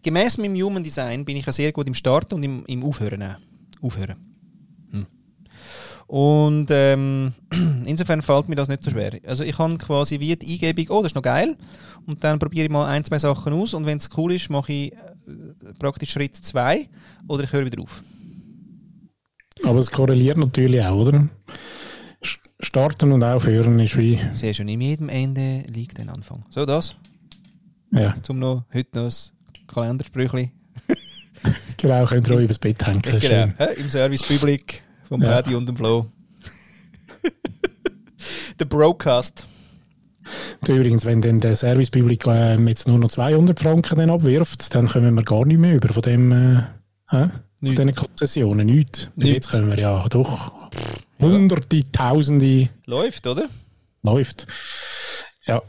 Gemäß meinem Human Design bin ich ja sehr gut im Starten und im, im Aufhören. auch. Aufhören. Hm. Und ähm, insofern fällt mir das nicht so schwer. Also ich habe quasi wie die Eingebung, oh, das ist noch geil. Und dann probiere ich mal ein, zwei Sachen aus und wenn es cool ist, mache ich äh, praktisch Schritt zwei oder ich höre wieder auf. Aber es korreliert natürlich auch, oder? Starten und aufhören ist wie, Sehr schön, in jedem Ende liegt ein Anfang. So das, ja, zum noch heute noch ein Kalendersprüchli. genau, könnt ihr euch übers Bett hängen. Genau. Schön. Im Service Public vom Ja. Paddy und dem Flo. Der Broadcast. Übrigens, wenn dann der Servicepublik äh, jetzt nur noch 200 Franken dann abwirft, dann kommen wir gar nicht mehr über von dem, äh, Nichts. diesen Konzessionen, nichts. Bis jetzt können wir ja doch hunderte, tausende Läuft, oder? läuft. Ja.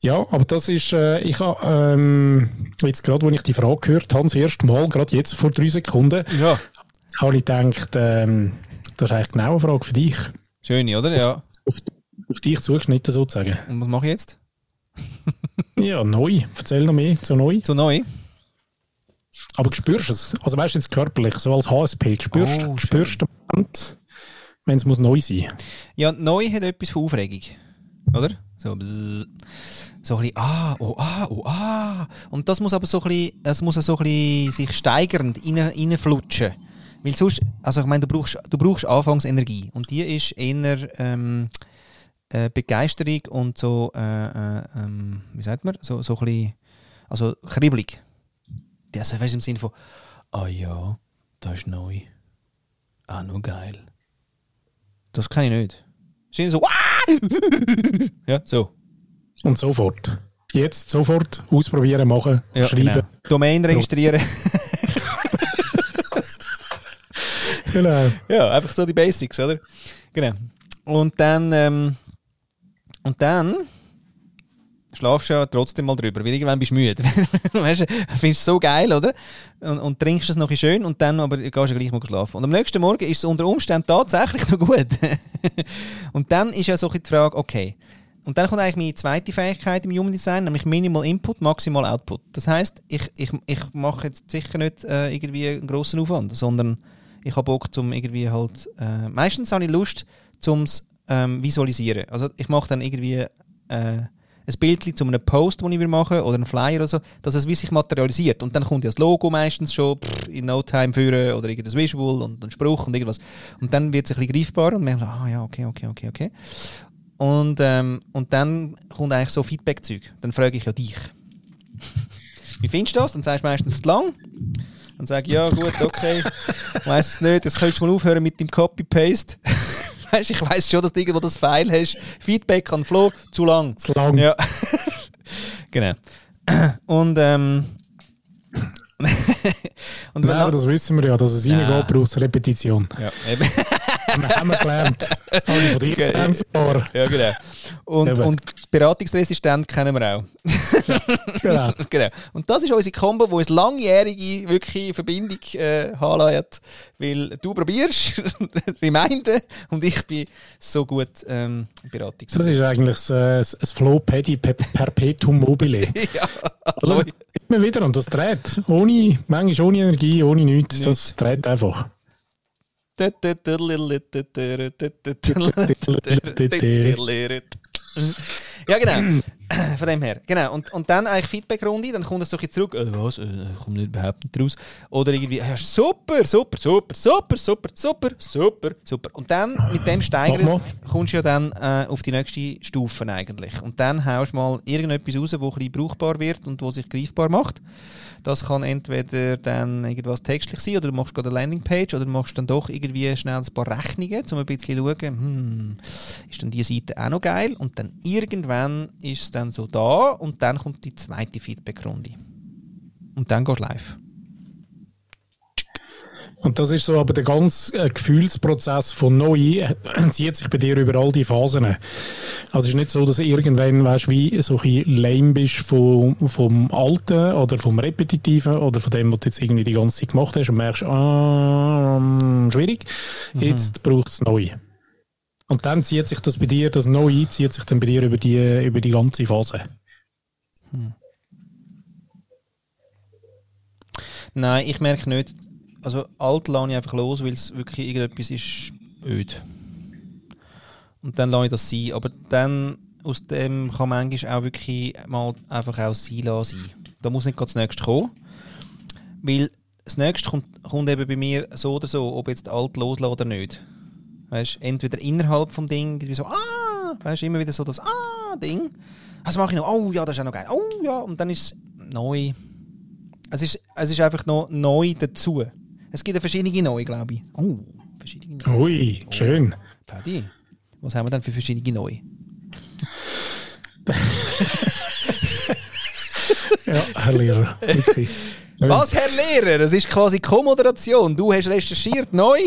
Ja, aber das ist, äh, ich habe ähm, jetzt gerade, als ich die Frage gehört habe, das erste Mal, gerade jetzt vor drei Sekunden, Ja. habe ich gedacht, ähm, das ist eigentlich genau eine Frage für dich. Schöne, oder? Ja. Auf, auf dich zugeschnitten sozusagen. Und was mache ich jetzt? Ja, neu. Erzähl noch mehr, so neu. Zu neu? Aber spürst du es? Also weißt du jetzt körperlich, so als HSP, spürst, Oh, spürst du den Moment, wenn es muss neu sein Ja, neu hat etwas von Aufregung. Oder? So, bzzz. so ein bisschen, ah, oh, ah, oh, ah. Und das muss aber so ein bisschen, es muss so ein bisschen sich steigernd rein, reinflutschen. Weil sonst, also ich meine, du brauchst, du brauchst Anfangsenergie. Und die ist eher ähm, äh, Begeisterung und so, äh, äh, ähm, wie sagt man, so, so ein bisschen, also kribbelig. Also weißt du, im Sinne von, ah ja, das ist neu. Ah, noch geil. Das kann ich nicht. Ist so, «Wah!» ja, so. Und sofort. Jetzt sofort ausprobieren, machen, Ja, schreiben. Genau. Domain registrieren. Genau. ja, einfach so die Basics, oder? Genau. Und dann, ähm, und dann schlafst ja trotzdem mal drüber, weil irgendwann bist du müde. weißt findest es so geil, oder? Und, und trinkst es noch schön und dann aber gehst du gleich mal schlafen. Und am nächsten Morgen ist es unter Umständen tatsächlich noch gut. und dann ist ja so die Frage, okay, und dann kommt eigentlich meine zweite Fähigkeit im Human Design, nämlich Minimal Input, Maximal Output. Das heißt, ich, ich, ich mache jetzt sicher nicht äh, irgendwie einen grossen Aufwand, sondern ich habe Bock, zum irgendwie halt. Äh, meistens habe ich Lust, zum ähm, visualisieren. Also ich mache dann irgendwie äh, ein Bild zu einem Post, den ich machen will, oder einen Flyer oder so, dass es wie sich materialisiert. Und dann kommt ja das Logo meistens schon pff, in No Time führen oder irgendein Visual und ein Spruch und irgendwas. Und dann wird es ein bisschen greifbar und man sagt, ah ja, okay, okay, okay, okay. Und, ähm, und dann kommt eigentlich so Feedback-Zeug. Dann frage ich ja dich. Wie findest du das? Dann sagst du meistens, es ist lang. Dann sage ich, ja gut, okay. Weiß es nicht, jetzt könntest du mal aufhören mit dem Copy-Paste. Weißt, ich weiß schon, dass du irgendwo das File hast. Feedback an Flo, zu lang. Zu lang. Ja. genau. Und, ähm, und Nein, aber das wissen wir ja, dass es ja. reingeht, braucht es Repetition. Ja, eben. haben wir gelernt. Habe ich von dir gelernt. Ja, genau. Und, und Beratungsresistent kennen wir auch. genau. genau. Und das ist unsere Kombo, die uns langjährige wirklich Verbindung äh, hat. Weil du probierst, Reminder, und ich bin so gut ähm, Beratungsresistent. Das ist eigentlich das, das Flow Paddy Perpetuum mobile. ja. Immer wieder und das dreht. Ohne, manchmal ohne Energie, ohne nichts. Das dreht einfach. Ja, genau. Von dem her. Genau. Und, und dann eigentlich Feedback-Runde, dann kommt er so ein zurück, äh, was, äh, kommt nicht überhaupt nicht raus. Oder irgendwie, ja, super, super, super, super, super, super, super, super. Und dann mit dem Steigern kommst du ja dann äh, auf die nächste Stufe eigentlich. Und dann haust du mal irgendetwas raus, das ein bisschen brauchbar wird und wo sich greifbar macht. Das kann entweder dann irgendwas textlich sein oder du machst gerade eine Landingpage oder du machst dann doch irgendwie schnell ein paar Rechnungen, um ein bisschen zu schauen, hm, ist dann diese Seite auch noch geil? Und dann irgendwann ist es dann so da und dann kommt die zweite Feedbackrunde. Und dann gehst du live. Und das ist so aber der ganze äh, Gefühlsprozess von neu zieht sich bei dir über all die Phasen. Also es ist nicht so, dass du irgendwann weißt, wie so ein lame bist vom, vom Alten oder vom Repetitiven oder von dem, was du jetzt irgendwie die ganze Zeit gemacht hast und merkst, ah, schwierig, mhm. jetzt braucht es neu. Und dann zieht sich das bei dir, das Neue zieht sich dann bei dir über die, über die ganze Phase. Hm. Nein, ich merke nicht, also alt lasse ich einfach los, weil es wirklich irgendetwas ist öd. Und dann lasse ich das sein. Aber dann aus dem kann manchmal auch wirklich mal einfach auch sein lassen. Da muss nicht gerade das nächste kommen. Weil das nächste kommt, kommt eben bei mir so oder so, ob jetzt alt loslassen oder nicht. Weißt entweder innerhalb vom Ding, wie so, ah, weißt immer wieder so das ah Ding. Was mache ich noch? Oh ja, das ist auch noch geil. Oh ja, und dann ist es neu. Es ist, es ist einfach noch neu dazu. Es gibt ja verschiedene neue, glaube ich. Oh, verschiedene neue. Ui, oh. schön. Paddy, was haben wir denn für verschiedene neue? ja, Herr Lehrer, wirklich. Was, Herr Lehrer? Das ist quasi Co-Moderation. Du hast recherchiert neu.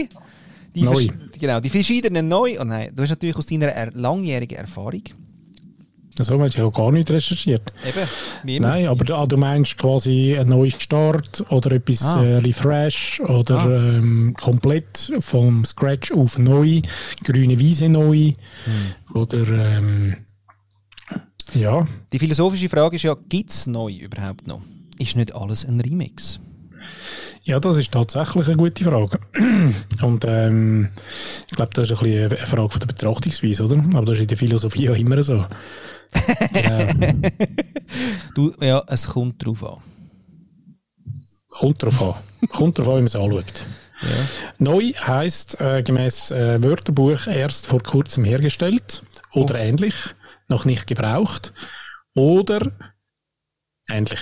Die neu. Genau, die verschiedenen neu. Oh nein, du hast natürlich aus deiner er langjährigen Erfahrung so hast du ja gar nicht recherchiert. Eben, wie immer. Nein, aber ah, du meinst quasi einen neuen Start oder etwas ah. äh, Refresh oder ah. ähm, komplett vom Scratch auf neu, grüne Wiese neu hm. oder ähm, ja. Die philosophische Frage ist ja, gibt es neu überhaupt noch? Ist nicht alles ein Remix? Ja, das ist tatsächlich eine gute Frage. Und ähm, ich glaube, das ist ein bisschen eine Frage von der Betrachtungsweise, oder? Aber das ist in der Philosophie ja immer so. du, ja, es kommt drauf an. Kommt drauf an. kommt drauf an, wie man es anschaut. Ja. Neu heisst äh, gemäß äh, Wörterbuch erst vor kurzem hergestellt oder oh. ähnlich, noch nicht gebraucht oder ähnlich.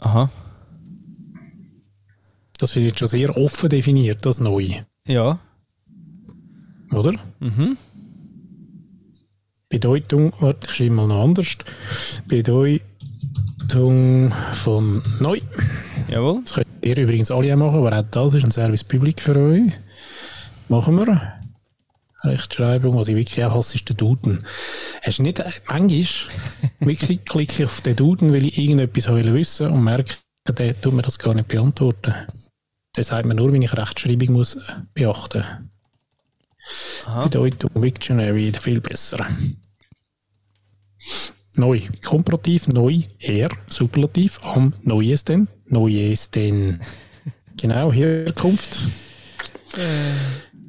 Aha. Das finde ich schon sehr offen definiert, das Neu. Ja. Oder? Mhm. Bedeutung, warte, ich schreibe mal noch anders. Bedeutung von neu. Jawohl. Das könnt ihr übrigens alle auch machen, aber auch das ist ein Service Public für euch. Machen wir. Rechtschreibung. Was ich wirklich auch hasse, ist der Duden. Hast du nicht, äh, manchmal, wirklich klicke ich auf den Duden, weil ich irgendetwas wissen und merke, der tut mir das gar nicht beantworten. Der sagt mir nur, wie ich Rechtschreibung muss beachten muss. Bedeutung Dictionary viel besser. Neu. Komparativ, neu, er, Superlativ, am neuesten, neuesten. genau, Herkunft.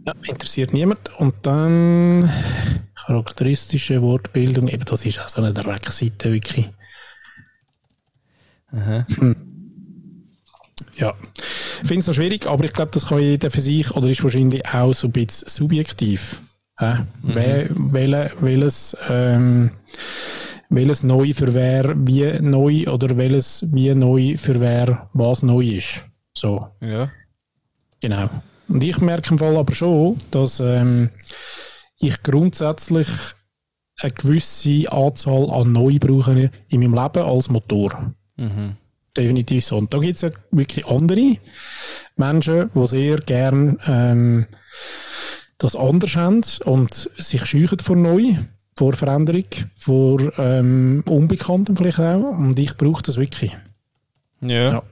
Ja, interessiert niemand. Und dann charakteristische Wortbildung, eben das ist auch so eine Dreckseite, wirklich. Aha. Hm. Ja, ich finde es noch schwierig, aber ich glaube, das kann jeder für sich oder ist wahrscheinlich auch so ein bisschen subjektiv. Äh? Mhm. Wel, welches, ähm, welches neu für wer wie neu oder welches wie neu für wer was neu ist. So. Ja. Genau. Und ich merke im Fall aber schon, dass ähm, ich grundsätzlich eine gewisse Anzahl an neu brauche in meinem Leben als Motor. Mhm. Definitiv so. Und da gibt es ja wirklich andere Menschen, die sehr gern ähm, das anders haben und sich scheuchen vor neu, vor Veränderung, vor ähm, Unbekanntem vielleicht auch. Und ich brauche das wirklich. Ja. ja.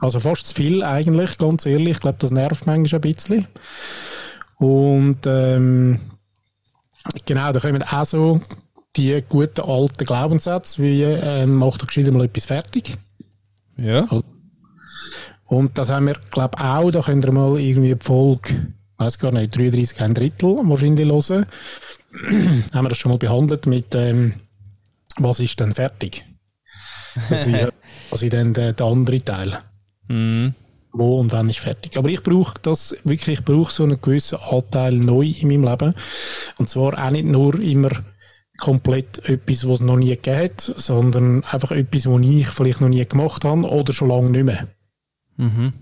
Also fast zu viel eigentlich, ganz ehrlich. Ich glaube, das nervt manchmal ein bisschen. Und ähm, genau, da kommen auch so die guten alten Glaubenssätze, wie ähm, macht doch gescheit mal etwas fertig. Ja. Und das haben wir, glaube ich, auch, da könnt ihr mal irgendwie die Folge, weiß gar nicht, 33 ein Drittel wahrscheinlich hören. haben wir das schon mal behandelt mit, ähm, was ist denn fertig? Das ist, also dann der, der andere Teil. Mhm. Wo und wann ist fertig. Aber ich brauche das wirklich, ich brauche so einen gewissen Anteil neu in meinem Leben. Und zwar auch nicht nur immer komplett etwas, was es noch nie gegeben hat, sondern einfach etwas, was ich vielleicht noch nie gemacht habe oder schon lange nicht mehr. Mhm.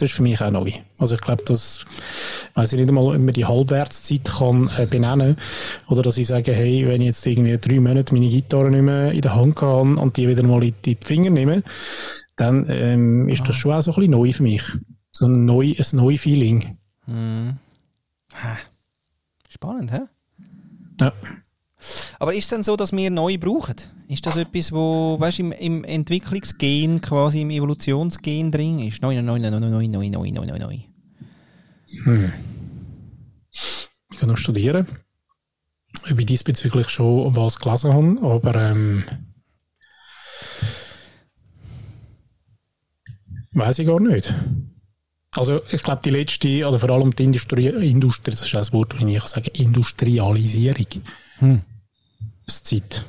Das ist für mich auch neu. Also ich glaube, dass weiß ich nicht einmal, ob man die Halbwertszeit kann äh, benennen oder dass ich sage, hey, wenn ich jetzt irgendwie drei Monate meine Gitarre nicht mehr in der Hand habe und die wieder mal in die Finger nehme, dann ähm, ist das ah. schon auch so ein bisschen neu für mich. So ein, neu, ein neues Feeling. Mhm. Spannend, hä? Ja. Aber ist es denn so, dass wir neu brauchen? Ist das etwas, wo weißt, im, im Entwicklungsgen, quasi im Evolutionsgen drin ist? Neu, neu, neu, neu, neu, neu, neu, neu, neu. Hm. Ich kann noch studieren, ob ich diesbezüglich schon was gelesen habe, aber ähm, weiß ich gar nicht. Also ich glaube, die letzte, oder vor allem die Industrie, Industrie das ist ein Wort, das ich sagen Industrialisierung. Hm. Zeit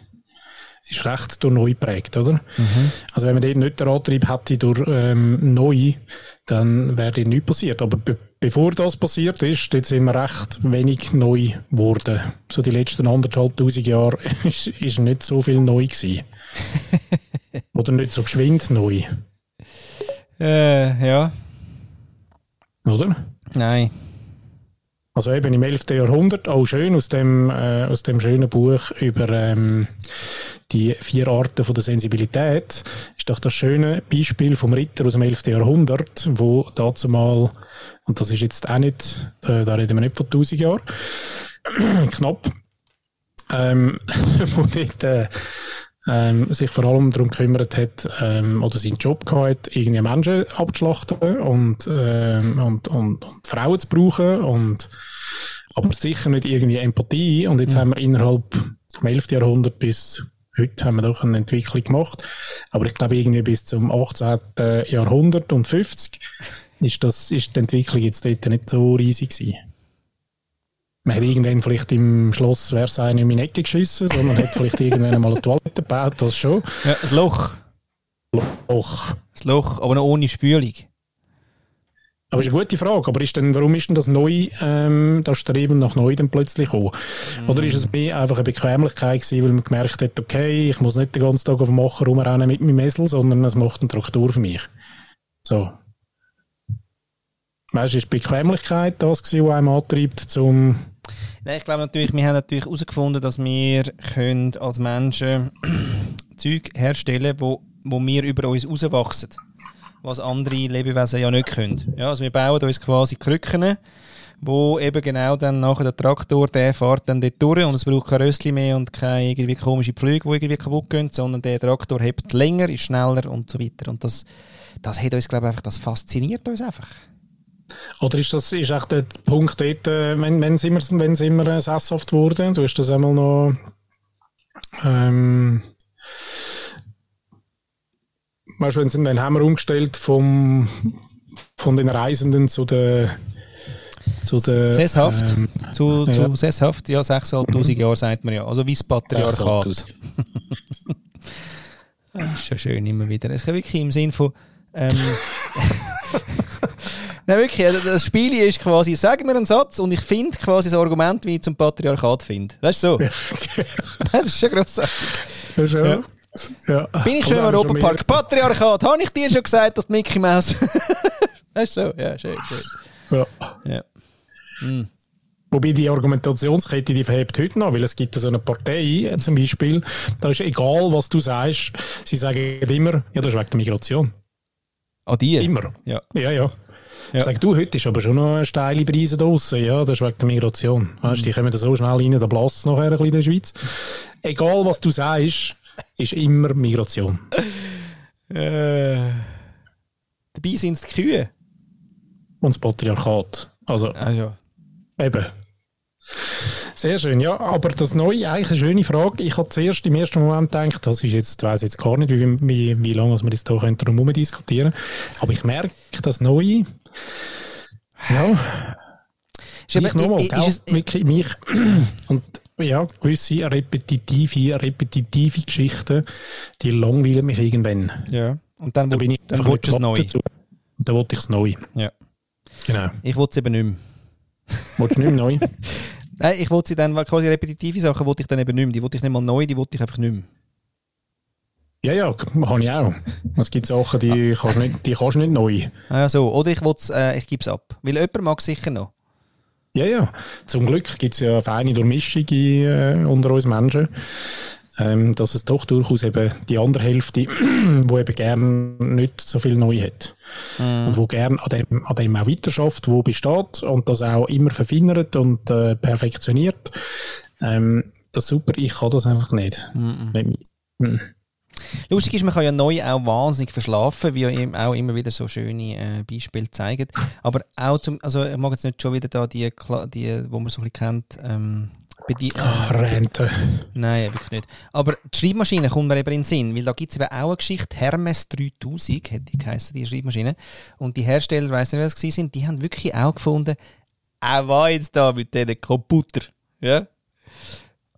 ist recht durch neu geprägt, oder? Mhm. Also wenn man dort nicht den Antrieb hätte durch ähm, neu, dann wäre dort nichts passiert. Aber be bevor das passiert ist, dort sind wir recht wenig neu geworden. So die letzten anderthalb tausend Jahre ist, ist nicht so viel neu gewesen. oder nicht so geschwind neu. Äh, ja. Oder? Nein. Also eben im 11. Jahrhundert, auch schön aus dem, äh, aus dem schönen Buch über ähm, die vier Arten von der Sensibilität, ist doch das schöne Beispiel vom Ritter aus dem 11. Jahrhundert, wo dazu mal, und das ist jetzt auch nicht, äh, da reden wir nicht von 1000 Jahren, knapp, ähm, wo nicht, äh, ähm, sich vor allem darum gekümmert hat ähm, oder seinen Job gehabt irgendwie Menschen abzuschlachten und, ähm, und, und, und, Frauen zu brauchen und aber sicher nicht irgendwie Empathie und jetzt mhm. haben wir innerhalb vom 11. Jahrhundert bis heute haben wir doch eine Entwicklung gemacht, aber ich glaube irgendwie bis zum 18. Jahrhundert und 50 ist, das, ist die Entwicklung jetzt dort nicht so riesig gewesen man hat irgendwann vielleicht im Schloss Versailles nicht in die Ecke geschissen, sondern hat vielleicht irgendwann mal eine Toilette gebaut, das schon. Ja, ein Loch. Loch. Das Loch, aber noch ohne Spülung. Aber ist eine gute Frage. Aber ist denn, warum ist denn das neu, ähm, das Streben nach neu dann plötzlich gekommen? Mm. Oder ist es mehr einfach eine Bequemlichkeit gewesen, weil man gemerkt hat, okay, ich muss nicht den ganzen Tag auf dem Macher rumrennen mit meinem Messel, sondern es macht eine Traktur für mich. So. Weißt du, ist Bequemlichkeit das gewesen, was einem antreibt, zum Nein, ich glaube natürlich, wir haben natürlich herausgefunden, dass wir können als Menschen Zeug herstellen wo, wo wir über uns rauswachsen. Was andere Lebewesen ja nicht können. Ja, also wir bauen uns quasi Krücken, wo eben genau dann nachher der Traktor, der fährt dann dort durch und es braucht kein Rössli mehr und keine irgendwie komische Pflüge, die irgendwie kaputt gehen, sondern der Traktor hebt länger, ist schneller und so weiter. Und das, das hat uns, glaube ich, einfach, das fasziniert uns einfach. Oder ist das ist echt der Punkt dort, äh, wenn, es immer, wenn es immer äh, sesshaft wurde, du hast das einmal noch ähm, weißt, wenn, dann haben wir umgestellt vom, von den Reisenden zu den zu der, Sesshaft, ähm, zu, zu ja. Sesshaft, ja, 6'500 Jahre sagt man ja. Also wie das Patriarchat. das ist schon schön immer wieder. Es ist wirklich im Sinn von ähm, Nein, wirklich, also das Spiel ist quasi, sag mir einen Satz und ich finde quasi das Argument, wie ich zum Patriarchat finde. Weißt du so? das ist schon grossartig. Ja, schon. Ja. Ja. Bin ich schon im Europapark? Patriarchat, habe ich dir schon gesagt, dass Mickey Mouse. weißt du so? Ja, schön, schön. Ja. ja. Hm. Wobei die Argumentationskette, die verhebt heute noch, weil es gibt so eine Partei äh, zum Beispiel, da ist egal, was du sagst, sie sagen immer, ja, das ist wegen der Migration. Ah, die? Immer. Ja. Ja, ja. Ja. Sag du, heute ist aber schon noch eine steile Preise draussen. Ja, das ist wegen der Migration. Weißt, mhm. Die kommen da so schnell rein, da blasst nachher ein bisschen in der Schweiz. Egal, was du sagst, ist immer Migration. äh, dabei sind es die Kühe. Und das Patriarchat. Also, also. eben. Sehr schön, ja. Aber das Neue, eigentlich eine schöne Frage. Ich habe zuerst im ersten Moment gedacht, das ist jetzt, ich weiss jetzt gar nicht, wie, wie, wie lange wir jetzt hier darum diskutieren Aber ich merke, das Neue, ja. Ich nochmal, wirklich mich, und ja, gewisse repetitive, repetitive Geschichten, die langweilen mich irgendwann. Ja. Und dann, da bin ich dann willst du es neu. Dazu. Und dann wollte ich es neu. Ja. Genau. Ich wollte es eben nicht mehr. Wolltest du nicht mehr neu? Nein, ich wollte sie dann, quasi repetitive Sachen wollte ich dann eben nicht mehr. Die wollte ich nicht mal neu, die wollte ich einfach nicht mehr. Ja, ja, kann ich auch. Es gibt Sachen, die, kannst, nicht, die kannst du nicht neu. Ah, so. Oder ich, äh, ich gebe es ab. Weil jemand mag sicher noch. Ja, ja. Zum Glück gibt es ja eine feine Durchmischung äh, unter uns Menschen ähm, dass es doch durchaus eben die andere Hälfte, wo eben gern nicht so viel neu hat. Mm. Und wo gern an dem, an dem auch weiterschafft, wo besteht und das auch immer verfeinert und äh, perfektioniert. Ähm, das ist super, ich kann das einfach nicht. Mm mm. Lustig ist, man kann ja neu auch wahnsinnig verschlafen, wie auch immer wieder so schöne äh, Beispiele zeigen. Aber auch zum, also ich mag jetzt nicht schon wieder da die, die wo man so ein bisschen kennt, ähm, die, Ach, Rente. Nein, wirklich nicht. Aber die Schreibmaschine kommt mir eben in den Sinn, weil da gibt es eben auch eine Geschichte, Hermes 3000, hätte die geheißen, die Schreibmaschine. Und die Hersteller, ich weiß nicht, was sie sind, die haben wirklich auch gefunden, auch war jetzt da mit diesen Computer. Ja?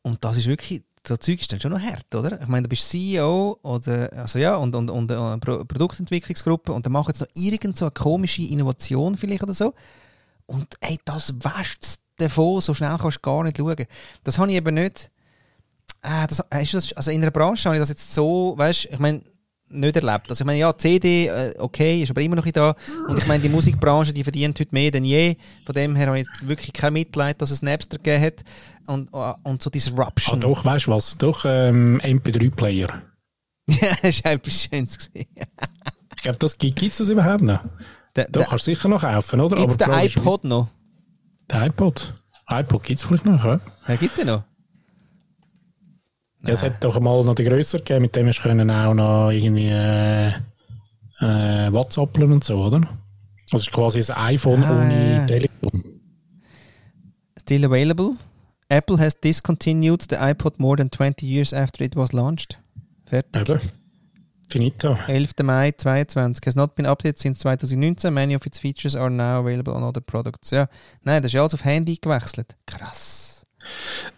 Und das ist wirklich, so Zeug ist dann schon noch hart, oder? Ich meine, du bist CEO oder, also ja, und, und, und, und Produktentwicklungsgruppe und dann machen sie noch irgend so eine komische Innovation vielleicht oder so. Und ey, das wäscht davon, so schnell kannst du gar nicht schauen. Das habe ich eben nicht. Äh, das, das, also in einer Branche habe ich das jetzt so, weißt ich meine, nicht erlebt. Also ich meine, ja, CD, äh, okay, ist aber immer noch da. Und ich meine, die Musikbranche, die verdient heute mehr denn je. Von dem her habe ich wirklich kein Mitleid, dass es Napster gegeben hat. Und, äh, und so Disruption. Ah, doch, weißt du was? Doch, ähm, MP3-Player. ja, das war etwas Schönes. ich glaube, das gibt es das überhaupt noch? Da, Doch, kannst du sicher noch kaufen, oder? Gibt es den iPod noch? Der iPod? iPod gibt es vielleicht noch, ja? Ja, gibt es den noch? Ja, es hat doch mal noch die grösser gegeben, mit dem hast du auch noch irgendwie äh, äh, WhatsApp und so, oder? Also quasi ein iPhone ah, ohne ja. Telefon. Still available. Apple has discontinued the iPod more than 20 years after it was launched. Fertig. Eben. Finito. 11. Mai 2022. Has not been updated since 2019. Many of its features are now available on other products. Ja, nein, das ist ja alles auf Handy gewechselt. Krass.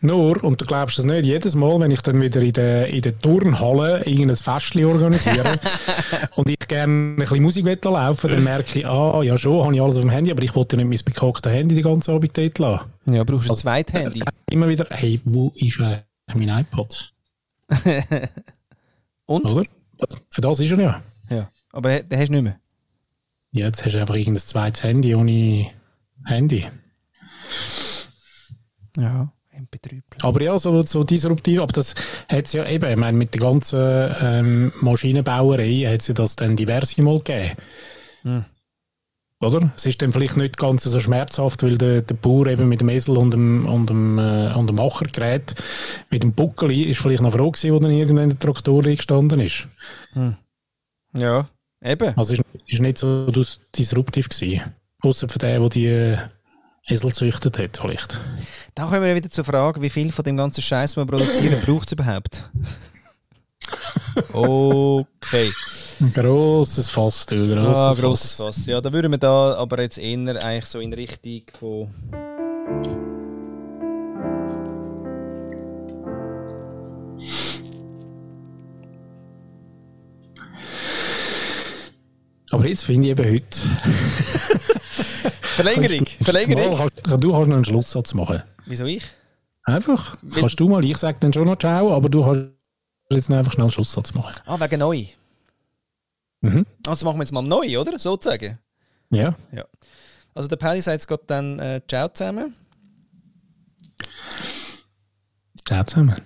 Nur, und du glaubst es nicht, jedes Mal, wenn ich dann wieder in der, in der Turnhalle irgendein Festchen organisiere und ich gerne ein bisschen Musik laufen dann merke ich, ah, ja schon, habe ich alles auf dem Handy, aber ich wollte nicht mein bekocktes Handy die ganze Abend dort lassen. Ja, brauchst du ein also, zweites Handy? Immer wieder, hey, wo ist eigentlich mein iPod? und? Oder? Für das ist er ja. Ja, aber den hast du nicht mehr. Jetzt hast du einfach irgendein zweites Handy ohne Handy. Ja, MP3. Aber ja, so, so disruptiv, aber das hat es ja eben, ich meine, mit der ganzen ähm, Maschinenbauerei hat es ja das dann diverse Mal gegeben. Hm. Oder? Es ist dann vielleicht nicht ganz so schmerzhaft, weil der, der Bauer eben mit dem Esel und dem, und dem, äh, und dem Acher gerät. Mit dem Buckel ist vielleicht noch froh gewesen, wo dann irgendwann der Traktor gestanden ist. Ja, eben. Also ist, ist nicht so dis- disruptiv gewesen. Außer für den, der die äh, Esel züchtet hat, vielleicht. Da kommen wir wieder zur Frage, wie viel von dem ganzen Scheiß wir produzieren, braucht es überhaupt? Okay. Ein grosses Fass, du, grosses, Ah, Fass. grosses Fass. Ja, da würden wir da aber jetzt eher eigentlich so in Richtung von. Aber jetzt finde ich eben heute. Verlängerung! Verlängerung! Mal, kannst, du kannst noch einen Schlusssatz machen. Wieso ich? Einfach. Kannst du mal. Ich sage dann schon noch Ciao, aber du kannst jetzt einfach schnell einen Schlusssatz machen. Ah, wegen neu. Mhm. Also machen wir jetzt mal neu, oder? Sozusagen. Ja. Ja. Also der Paddy sagt jetzt dann äh, Ciao zusammen. Ciao zusammen.